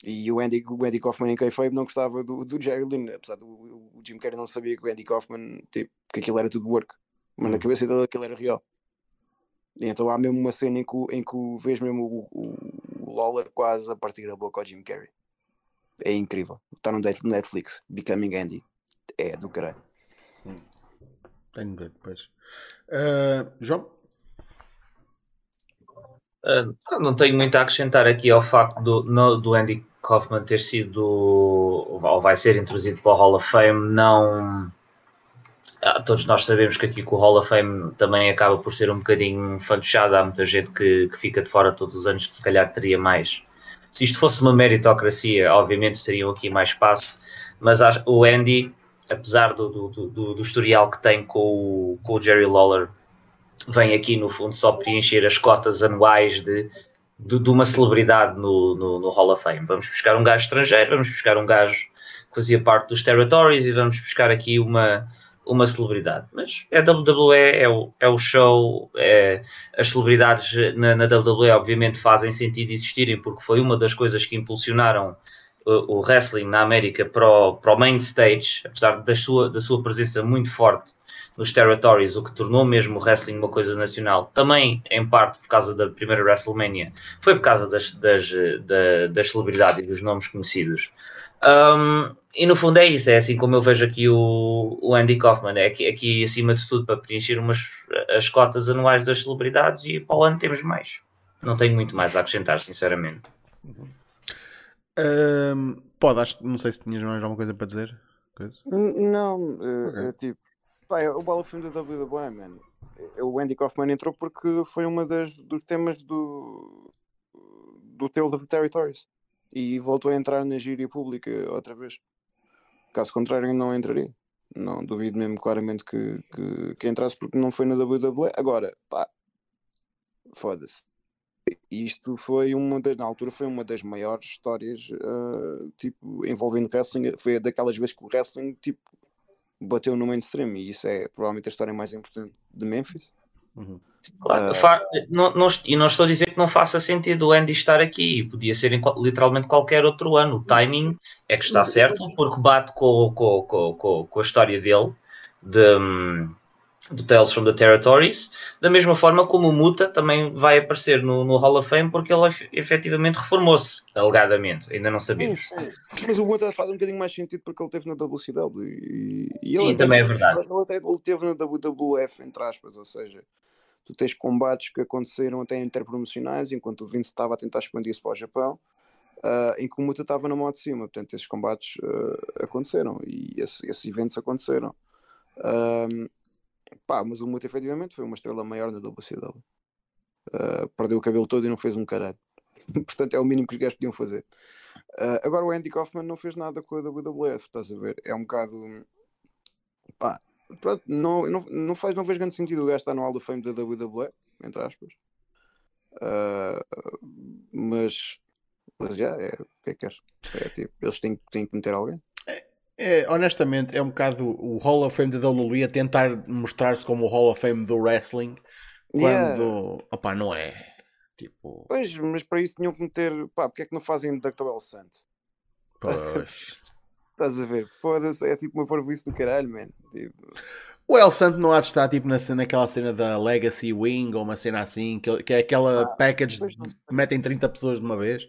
E o Andy, o Andy Kaufman em Kayfabe não gostava do, do Jerry Lynn, apesar do o Jim Carrey não sabia que o Andy Kaufman, tipo, que aquilo era tudo work, mas na hum. cabeça dele aquilo era real. Então há mesmo uma cena em que, em que vês mesmo o, o, o Lawler quase a partir a boca ao Jim Carrey. É incrível. Está no Netflix. Becoming Andy. É do caralho. Hum. Tenho de ver depois. Uh, João? Uh, não tenho muito a acrescentar aqui ao facto do, no, do Andy Kaufman ter sido ou vai ser introduzido para o Hall of Fame. Não ah, todos nós sabemos que aqui com o Hall of Fame também acaba por ser um bocadinho fantochado. Há muita gente que, que, fica de fora todos os anos que se calhar teria mais. Se isto fosse uma meritocracia, obviamente teriam aqui mais espaço, mas o Andy, apesar do, do, do, do historial que tem com o, com o Jerry Lawler, vem aqui no fundo só preencher as cotas anuais de, de, de uma celebridade no, no, no, Hall of Fame. Vamos buscar um gajo estrangeiro, vamos buscar um gajo que fazia parte dos territories e vamos buscar aqui uma uma celebridade. Mas a WWE é o, é o show, é, as celebridades na, na, WWE obviamente fazem sentido existirem porque foi uma das coisas que impulsionaram o, o wrestling na América para o, para o main stage, apesar da sua, da sua presença muito forte nos territories, o que tornou mesmo o wrestling uma coisa nacional, também em parte por causa da primeira WrestleMania, foi por causa das, das, das, das celebridades e dos nomes conhecidos. Um, e no fundo é isso, é assim como eu vejo aqui o, o Andy Kaufman, é aqui, aqui acima de tudo para preencher umas, as cotas anuais das celebridades e para o ano temos mais. Não tenho muito mais a acrescentar, sinceramente. Uhum. Um, pode, acho, não sei se tinhas mais alguma coisa para dizer. Não, okay. é, tipo, pá, é o Fame da WWE, man. O Andy Kaufman entrou porque foi uma das dos temas do do the Territories e voltou a entrar na gíria pública outra vez. Caso contrário, não entraria. Não duvido mesmo claramente que, que, que entrasse porque não foi na WWE. Agora, pá, foda-se. Isto foi uma das, na altura foi uma das maiores histórias uh, tipo, envolvendo wrestling. Foi daquelas vezes que o wrestling tipo, bateu no mainstream e isso é provavelmente a história mais importante de Memphis. Uhum. Claro, uh, não, não, e não estou a dizer que não faça sentido o Andy estar aqui, podia ser em literalmente qualquer outro ano. O timing é que está certo, porque bate com, com, com, com, a história dele, de, hum, do Tales from the Territories, da mesma forma como o Muta também vai aparecer no, no Hall of Fame, porque ele efetivamente reformou-se, alegadamente, ainda não sabemos. Sim, sim. Mas o Muta faz um bocadinho mais sentido porque ele teve na WCW e, e ele, sim, também é verdade. Ele, ele teve na WWF, entre aspas, ou seja tu tens combates que aconteceram até interpromocionais, enquanto o Vince estava a tentar expandir-se para o Japão, uh, em que o Muta estava na moto de cima. Portanto, esses combates uh, aconteceram e esse, esses eventos aconteceram. Um, pá, mas o Muta efetivamente foi uma estrela maior na WCW. Uh, perdeu o cabelo todo e não fez um caralho. Portanto, é o mínimo que os gajos podiam fazer. Uh, agora o Andy Kaufman não fez nada com a WWF, estás a ver? É um bocado. Pá, pronto, não, não, não, faz, não faz grande sentido o gajo estar no Hall of Fame da WWE, entre aspas. Uh, mas, mas já, é, o que é que queres? É, tipo, eles têm, têm que meter alguém. É, honestamente, é um bocado o Hall of Fame da WWE a tentar mostrar-se como o Hall of Fame do wrestling quando. Yeah. Opa, não é. Tipo... Pois, mas para isso tinham que meter. Pá, porque é que não fazem Dr. El Sant? Pois. Estás a ver? Foda-se, é tipo uma parvoíce do caralho, man. Tipo... O El Santo não há de estar tipo na, naquela cena da Legacy Wing ou uma cena assim, que, que é aquela ah, package que metem 30 pessoas de uma vez.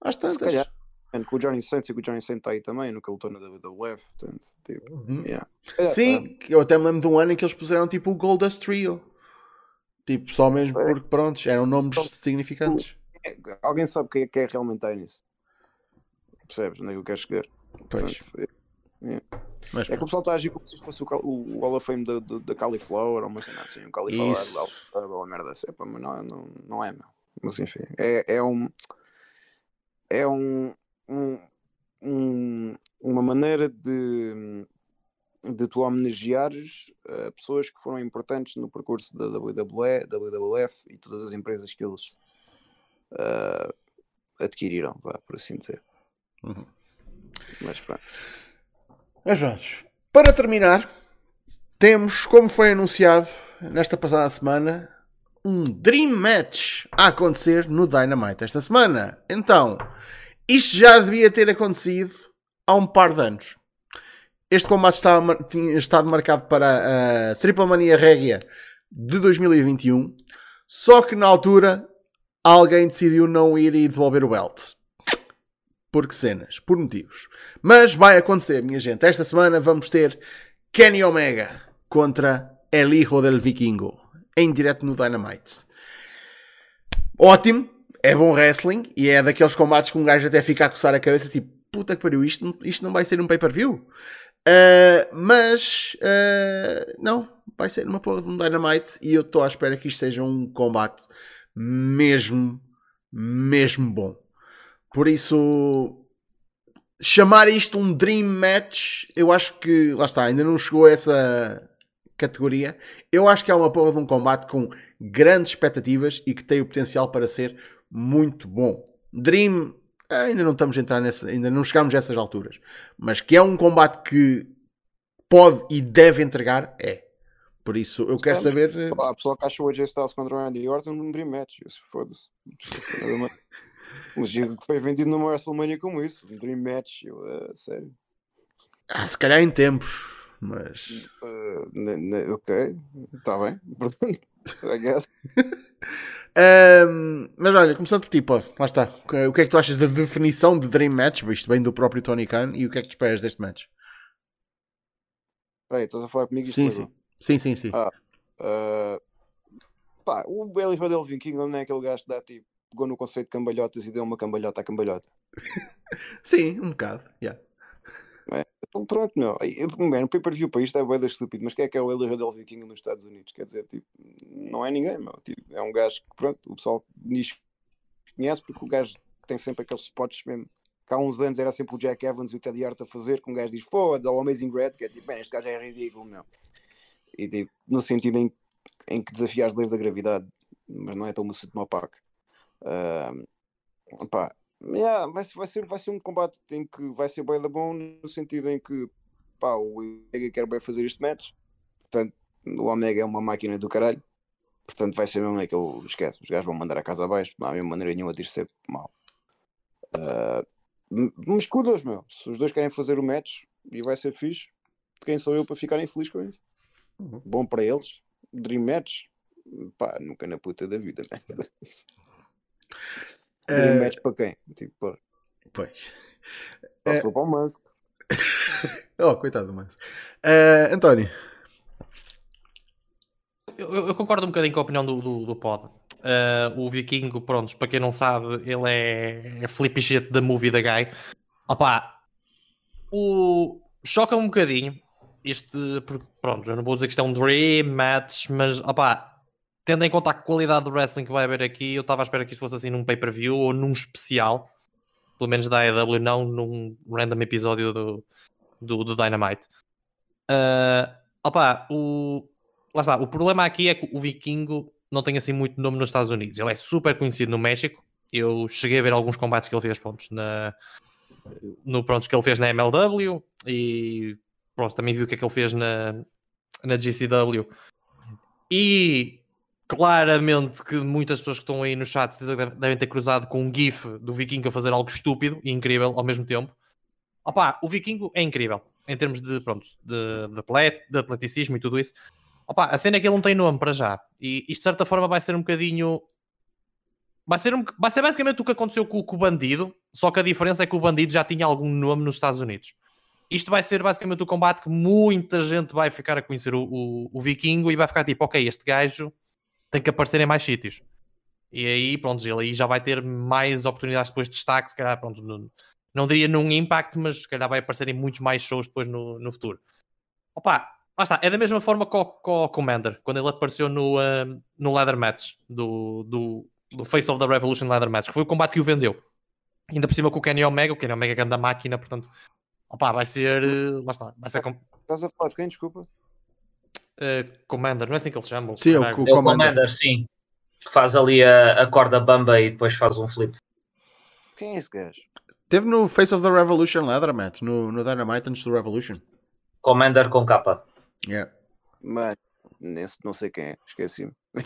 Às tantas. Se calhar, man, com o Johnny Saints e com o Johnny Saints está aí também, no que ele lutou na WWF. Portanto, tipo, uhum. yeah. Sim, tá. eu até me lembro de um ano em que eles puseram tipo o Goldust Trio. Tipo, só mesmo é. porque, pronto, eram nomes então, significantes. É, alguém sabe quem é que é realmente? Percebes? Onde é que eu quero chegar? Pois. Portanto, é, é. Mas, é que o pessoal está a agir como se fosse o, o, o Hall of Fame da, da Cauliflower ou uma cena assim, o Cauliflower ou uma merda assim, mas não, não, não é, meu. Mas enfim, é, é um. É um, um, um uma maneira de de tu homenageares uh, pessoas que foram importantes no percurso da WWE, WWF e todas as empresas que eles uh, adquiriram, vá, por assim dizer. Uhum. Mas pronto. Mas vamos. Para terminar, temos, como foi anunciado nesta passada semana, um Dream Match a acontecer no Dynamite esta semana. Então, isto já devia ter acontecido há um par de anos. Este combate estava, tinha estado marcado para a Triple Mania Régia de 2021, só que na altura alguém decidiu não ir e devolver o belt. Por que cenas? Por motivos. Mas vai acontecer, minha gente. Esta semana vamos ter Kenny Omega contra El Hijo del Vikingo em direto no Dynamite. Ótimo, é bom wrestling e é daqueles combates que um gajo até fica a coçar a cabeça tipo, puta que pariu, isto, isto não vai ser um pay-per-view. Uh, mas uh, não, vai ser uma porra de um Dynamite e eu estou à espera que isto seja um combate mesmo, mesmo bom. Por isso, chamar isto um Dream Match, eu acho que, lá está, ainda não chegou a essa categoria. Eu acho que é uma porra de um combate com grandes expectativas e que tem o potencial para ser muito bom. Dream ah, ainda não estamos a entrar nessa, ainda não chegamos a essas alturas. Mas que é um combate que pode e deve entregar, é. Por isso, eu quero saber. Eh, a pessoa que achou o AJ Styles contra o Andy Orton num dream match. Isso foda-se. Mas que foi vendido numa WrestleMania como isso. Um dream match. Eu, uh, sério. Ah, se calhar em tempos. Mas. Uh, ok, está bem. I guess. um, mas olha, começando por ti, pô, lá está. O que é que tu achas da definição de Dream Match? Isto bem do próprio Tony Khan. E o que é que tu esperas deste match? Peraí, estás a falar comigo? Sim, sim. sim, sim, sim. Ah, uh, pá, o Belly Rodel Viking não é aquele gajo que dá tipo, pegou no conceito de cambalhotas e deu uma cambalhota à cambalhota. sim, um bocado, yeah. É, então pronto, meu. Man, o pay-per-view para isto é boeda estúpido, mas quem é que é o Eli Radel Viking nos Estados Unidos? Quer dizer, tipo, não é ninguém, meu. Tipo, é um gajo que, pronto, o pessoal diz conhece porque o gajo tem sempre aqueles spots mesmo. Que há uns anos era sempre o Jack Evans e o Teddy Hart a fazer, que um gajo diz, foda, o Amazing Red, que é tipo, bem, este gajo é ridículo, meu. E tipo, no sentido em, em que desafia as leis da gravidade, mas não é tão muito opaco. Uh, pá, Yeah, vai, vai, ser, vai ser um combate em que vai ser bem da bom no sentido em que pá, o Omega quer bem fazer este match. Portanto, o Omega é uma máquina do caralho. Portanto, vai ser mesmo naquele. Esquece, os gajos vão mandar a casa abaixo. Não há mesmo maneira nenhuma de ir ser mal. Uh, mas cuidos, meu. Se os dois querem fazer o match e vai ser fixe, quem sou eu para ficarem felizes com isso? Uhum. Bom para eles. Dream match. Pá, nunca na puta da vida, né? Dream uh... match para quem? Tipo, pô. Pois. Passou uh... para o Musk. oh, coitado do Musk. Uh, António. eu, eu concordo um bocadinho com a opinião do, do, do pod. Uh, o Vikingo, pronto, para quem não sabe, ele é, é shit da movie da guy. Opa, o... choca um bocadinho este, porque, pronto, eu não vou dizer que isto é um dream match, mas opa, tendo em conta a qualidade do wrestling que vai haver aqui, eu estava à espera que isto fosse assim num pay-per-view ou num especial, pelo menos da AEW, não num random episódio do, do, do Dynamite. Uh, opa, o, lá está, o problema aqui é que o Vikingo não tem assim muito nome nos Estados Unidos. Ele é super conhecido no México. Eu cheguei a ver alguns combates que ele fez pronto, na, no pronto, que ele fez na MLW e pronto, também vi o que é que ele fez na, na GCW. E claramente que muitas pessoas que estão aí no chat devem ter cruzado com um GIF do Vikingo a fazer algo estúpido e incrível ao mesmo tempo. Opa, o Vikingo é incrível em termos de, pronto, de, de, de atleticismo e tudo isso. Opa, a cena é que ele não tem nome para já. E isto de certa forma vai ser um bocadinho. Vai ser, um... vai ser basicamente o que aconteceu com, com o bandido, só que a diferença é que o bandido já tinha algum nome nos Estados Unidos. Isto vai ser basicamente o combate que muita gente vai ficar a conhecer o, o, o Vikingo e vai ficar tipo, ok, este gajo tem que aparecer em mais sítios. E aí, pronto, ele aí já vai ter mais oportunidades depois de destaque, se calhar, pronto, não, não diria num impact, mas se calhar vai aparecer em muitos mais shows depois no, no futuro. Opa, lá está, é da mesma forma com, com o Commander, quando ele apareceu no, uh, no Leather Match, do, do, do, Face of the Revolution Leather Match, que foi o combate que o vendeu. Ainda por cima com o Kenny Omega, o Kenny Omega é da máquina, portanto, opa, vai ser, uh, lá está, vai ser... Estás a falar de quem, desculpa? Uh, Commander, não é assim que eles chamam? Sim, o, o, é o Commander. Commander, sim. Que faz ali a, a corda bamba e depois faz um flip. Quem é esse gajo? Teve no Face of the Revolution Leather Match, no, no Dynamite antes do Revolution. Commander com capa. Yeah. Mas nesse não sei quem é, esqueci-me.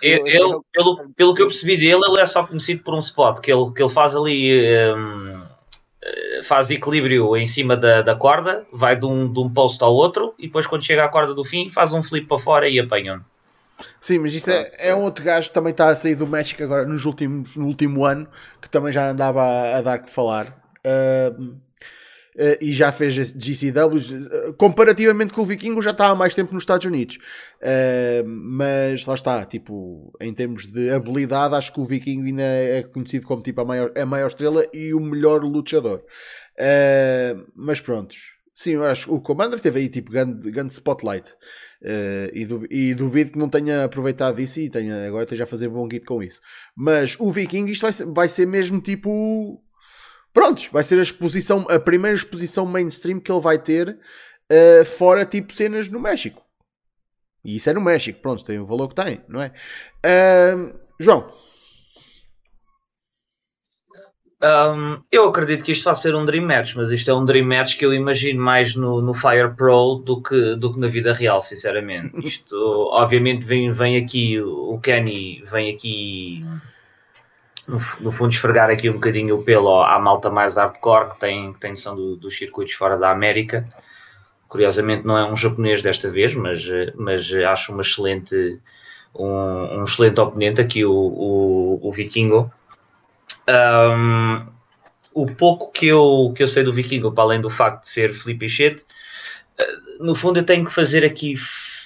Ele, ele, pelo, pelo que eu percebi dele, ele é só conhecido por um spot que ele, que ele faz ali. Um, eh, faz equilíbrio em cima da, da corda, vai de um, de um post ao outro e depois, quando chega à corda do fim, faz um flip para fora e apanha-me. Sim, mas isso é, é um outro gajo que também está a sair do México agora nos últimos, no último ano, que também já andava a, a dar que falar. Uh, Uh, e já fez GCWs, uh, comparativamente com o Vikingo, já está há mais tempo nos Estados Unidos. Uh, mas lá está, tipo, em termos de habilidade, acho que o Vikingo ainda é conhecido como tipo, a, maior, a maior estrela e o melhor luteador. mas prontos. Sim, eu acho que o Commander teve aí tipo grande, grande spotlight. E, duvido, e, duvido que não tenha aproveitado isso e tenha, agora esteja a fazer bom guito com isso. Mas o Viking, isto vai ser, vai ser mesmo tipo Prontos, vai ser a exposição, a primeira exposição mainstream que ele vai ter uh, fora tipo cenas no México. E isso é no México, pronto, tem o valor que tem, não é? Uh, João. Um, eu acredito que isto vai ser um Dream Match, mas isto é um Dream Match que eu imagino mais no, no Fire Pro do que, do que na vida real, sinceramente. Isto, obviamente, vem, vem aqui o Kenny, vem aqui no, fundo, esfregar aqui um bocadinho o pelo à malta mais hardcore que tem, que tem noção do, dos circuitos fora da América. Curiosamente, não é um japonês desta vez, mas, mas acho uma excelente, um, um excelente oponente aqui, o, o, o Vikingo. Um, o pouco que eu, que eu sei do Vikingo, para além do facto de ser Felipe Shit, eh, no fundo eu tenho que fazer aqui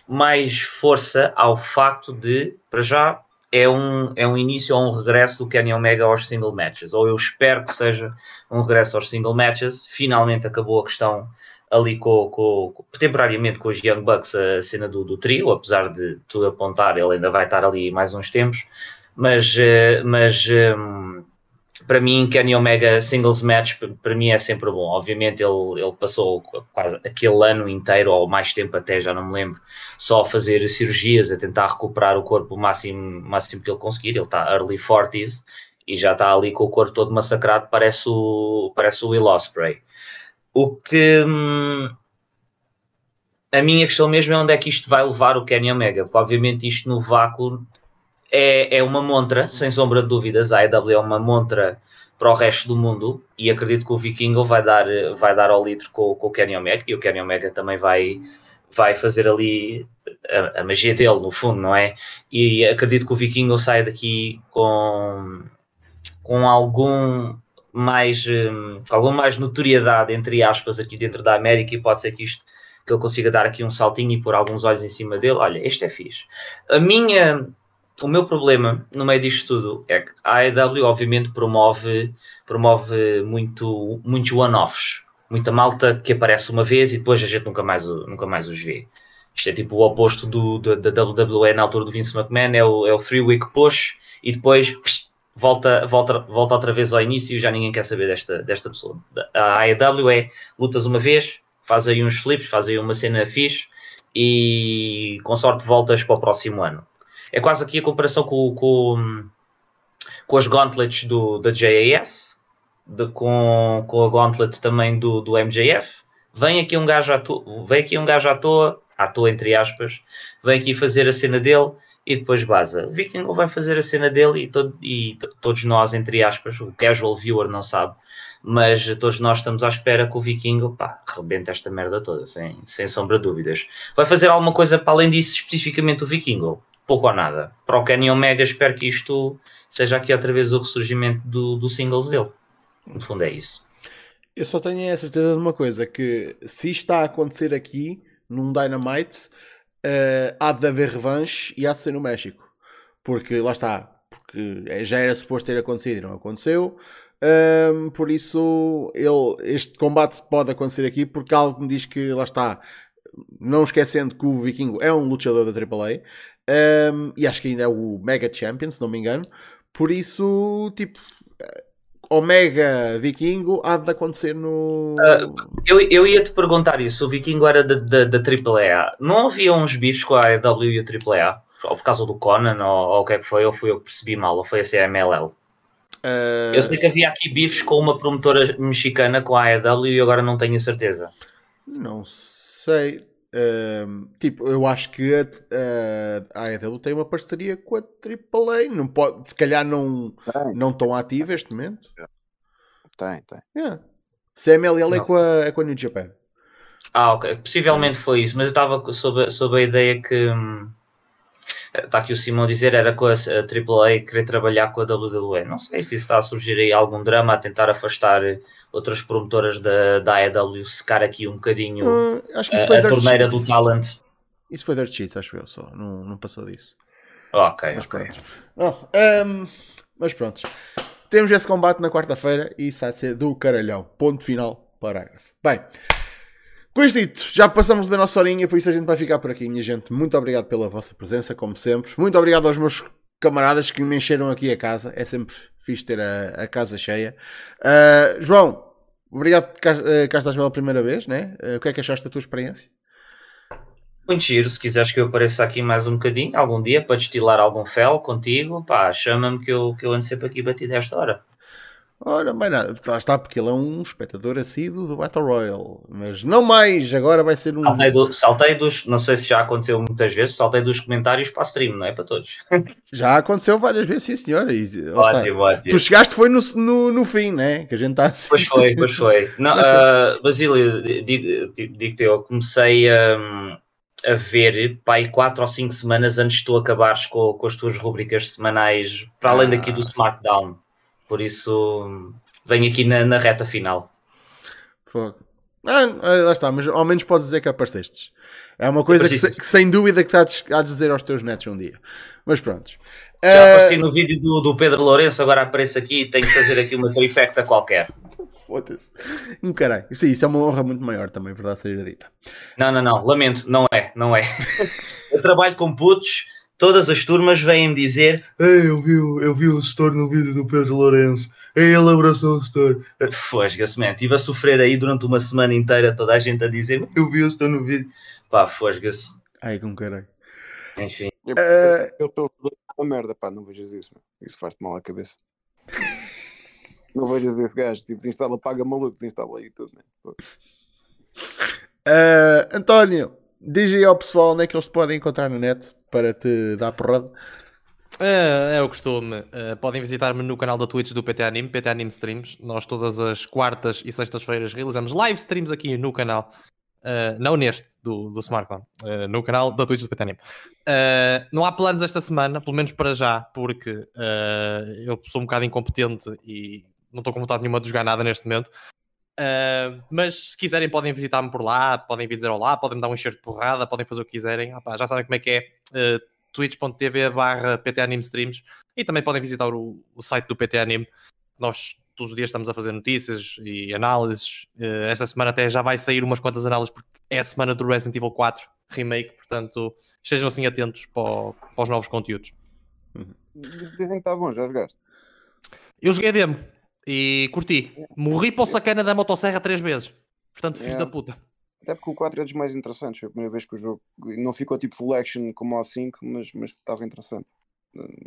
mais força ao facto de, para já, é um, é um início ou um regresso do Kenny Omega aos single matches, ou eu espero que seja um regresso aos single matches. Finalmente acabou a questão ali com, com, com temporariamente com os Young Bucks a cena do, do, trio, apesar de tudo apontar, ele ainda vai estar ali mais uns tempos, mas, eh, mas um, para mim, Kenny Omega singles match, para mim é sempre bom. Obviamente, ele, ele passou quase aquele ano inteiro, ou mais tempo até, já não me lembro, só a fazer cirurgias, a tentar recuperar o corpo o máximo, máximo que ele conseguir. Ele está early 40s e já está ali com o corpo todo massacrado, parece o, parece o Will Ospreay. O que. Hum, a minha questão mesmo é onde é que isto vai levar o Kenny Omega, porque obviamente isto no vácuo é, é uma montra, sem sombra de dúvidas. A AEW é uma montra para o resto do mundo e acredito que o Vikingo vai dar, vai dar ao litro com, com o Kenny Omega e o Kenny Omega também vai, vai fazer ali a, a, magia dele, no fundo, não é? E acredito que o Vikingo saia daqui com, com algum mais, um, alguma mais notoriedade, entre aspas, aqui dentro da América e pode ser que isto que ele consiga dar aqui um saltinho e pôr alguns olhos em cima dele. Olha, este é fixe. A minha, o meu problema no meio disto tudo é que a AEW obviamente promove, promove muito, muitos one-offs. Muita malta que aparece uma vez e depois a gente nunca mais, nunca mais os vê. Isto é tipo o oposto do, da, WWE na altura do Vince McMahon, é o, é o three-week push e depois volta, volta, volta outra vez ao início e já ninguém quer saber desta, desta pessoa. A AEW é lutas uma vez, faz aí uns flips, faz aí uma cena fixe e com sorte voltas para o próximo ano. É quase aqui a comparação com, com, com as gauntlets do, da JAS, de, com, com a gauntlet também do, do MJF. Vem aqui um gajo à toa, vem aqui um gajo à toa, à toa entre aspas, vem aqui fazer a cena dele e depois baza. O Viking vai fazer a cena dele e, todo, e todos nós, entre aspas, o casual viewer não sabe, mas todos nós estamos à espera que o Viking pá, rebente esta merda toda, sem, sem sombra de dúvidas. Vai fazer alguma coisa para além disso, especificamente o Viking? Pouco ou nada. Para o Kenny Omega, espero que isto seja aqui outra vez o ressurgimento do, do singles dele. No fundo, é isso. Eu só tenho a certeza de uma coisa: que se isto está a acontecer aqui, num Dynamite, uh, há de haver revanche e há de ser no México. Porque lá está, porque já era suposto ter acontecido e não aconteceu. Um, por isso, ele, este combate pode acontecer aqui porque algo me diz que lá está. Não esquecendo que o Vikingo é um lutador da AAA um, e acho que ainda é o Mega Champion, se não me engano. Por isso, tipo, Omega Vikingo há de acontecer no. Uh, eu, eu ia te perguntar isso: o Vikingo era da, da, AAA. Não havia uns bifes com a AEW e a AAA? Ou por causa do Conan, ou, ou o que é que foi? Ou fui eu que percebi mal? Ou foi a CMLL? Uh... Eu sei que havia aqui bifes com uma promotora mexicana com a AEW e agora não tenho certeza. Não sei. Uh, tipo, eu acho que a, a, AEW tem uma parceria com a AAA. Não pode, se calhar não, não tão ativa este momento. Tem, tem. Yeah. CMLL é com, a, é com a New Japan. Ah, ok. Possivelmente foi isso, mas eu estava sob, sob a ideia que. Hum, está aqui o Simão a dizer, era com a, a AAA querer trabalhar com a WWE. Não sei se está a surgir aí algum drama a tentar afastar outras promotoras da, da AEW, secar aqui um bocadinho uh, a, a torneira do talent. Isso foi Dirt Sheets, acho eu só, não, não passou disso. Ok, mas okay. pronto. Um, mas pronto. Temos esse combate na quarta-feira e isso vai ser do caralhão. Ponto final, parágrafo. Bem, com isto dito, já passamos da nossa horinha, por isso a gente vai ficar por aqui, minha gente. Muito obrigado pela vossa presença, como sempre. Muito obrigado aos meus camaradas que me encheram aqui a casa. É sempre fixe ter a, a casa cheia. Uh, João, obrigado por cá, uh, cá estás pela primeira vez, né? Uh, o que é que achaste da tua experiência? Muito giro, se quiseres que eu apareça aqui mais um bocadinho, algum dia, para destilar algum fel contigo, pá, chama-me que eu, que eu ando sempre aqui batido esta hora. Ora, bem nada, lá está, porque ele é um espectador assíduo do Battle Royale, mas não mais, agora vai ser um. Saltei, do, saltei, dos, não sei se já aconteceu muitas vezes, saltei dos comentários para a stream, não é para todos. Já aconteceu várias vezes, sim senhora. E, ótimo, ótimo. Tu chegaste foi no, no, no fim, né? Que a gente está assim. Pois foi, pois foi. Não, uh, Basílio, digo-te, eu comecei a. a ver pai quatro ou cinco semanas antes de tu acabares com, com as tuas rubricas semanais, para além daqui do ah. SmackDown. Por isso, venho aqui na, na reta final. Fogo. Ah, lá está, mas ao menos podes dizer que aparecestes. É uma coisa que, que, sem dúvida que estás a dizer aos teus netos um dia. Mas pronto. Já uh... apareci no vídeo do, do Pedro Lourenço, agora apareço aqui e tenho que fazer aqui uma trifecta qualquer. Foda-se. Um caralho. Isso, isso é uma honra muito maior também, verdade seja dita. Não, não, não. Lamento. Não é. Não é. Eu trabalho com putos todas as turmas vêm dizer Ei, eu vi, eu vi o setor no vídeo do Pedro Lourenço. Ei, ele abraçou o setor. Fosga-se, man. Estive a sofrer aí durante uma semana inteira, toda a gente a dizer eu vi o setor no vídeo. Pá, fosga-se. Ai, com caralho. Enfim. Eu, uh... eu estou a merda, pá, não vejas isso, man. Isso faz-te mal à cabeça. não vejas esse gajo, tipo, instala, paga maluco, instala aí tudo, man. Uh, António, diz aí ao pessoal onde é que eles podem encontrar na net para te dar porrada? É, é o costume. Uh, podem visitar-me no canal da Twitch do PT Anime, PT Anime Streams. Nós todas as quartas e sextas-feiras realizamos live streams aqui no canal. Uh, não neste, do, do Smartphone, uh, no canal da Twitch do PT Anime. não há planos esta semana, pelo menos para já, porque eu sou um bocado incompetente e não estou com vontade nenhuma de jogar nada neste momento. Uh, mas se quiserem podem visitar-me por lá, podem vir dizer olá, podem me dar um enxerto de porrada, podem fazer o que quiserem. Opa, já sabem como é que é. Uh, twitch.tv barra Streams e também podem visitar o, o, site do PT Anime. Nós todos os dias estamos a fazer notícias e análises. Uh, esta semana até já vai sair umas quantas análises porque é a semana do Resident Evil 4 Remake, portanto estejam assim atentos para, para os novos conteúdos. Dizem que está bom, já jogaste? Eu joguei a demo e curti. Morri para o sacana da motosserra três vezes. Portanto, filho é. da puta. Até porque o 4 é dos mais interessantes. Foi a primeira vez que o jogo não ficou tipo full action como o 5, mas, mas estava interessante.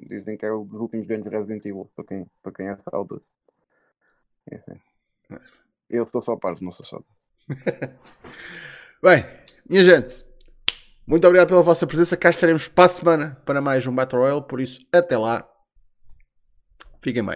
Dizem que é o dos últimos grandes Resident Evil, para quem, para quem é saudade. Eu estou só parte, não sou só. Bem, minha gente, muito obrigado pela vossa presença. Cá estaremos para a semana para mais um Battle Royale. Por isso, até lá. Fiquem bem.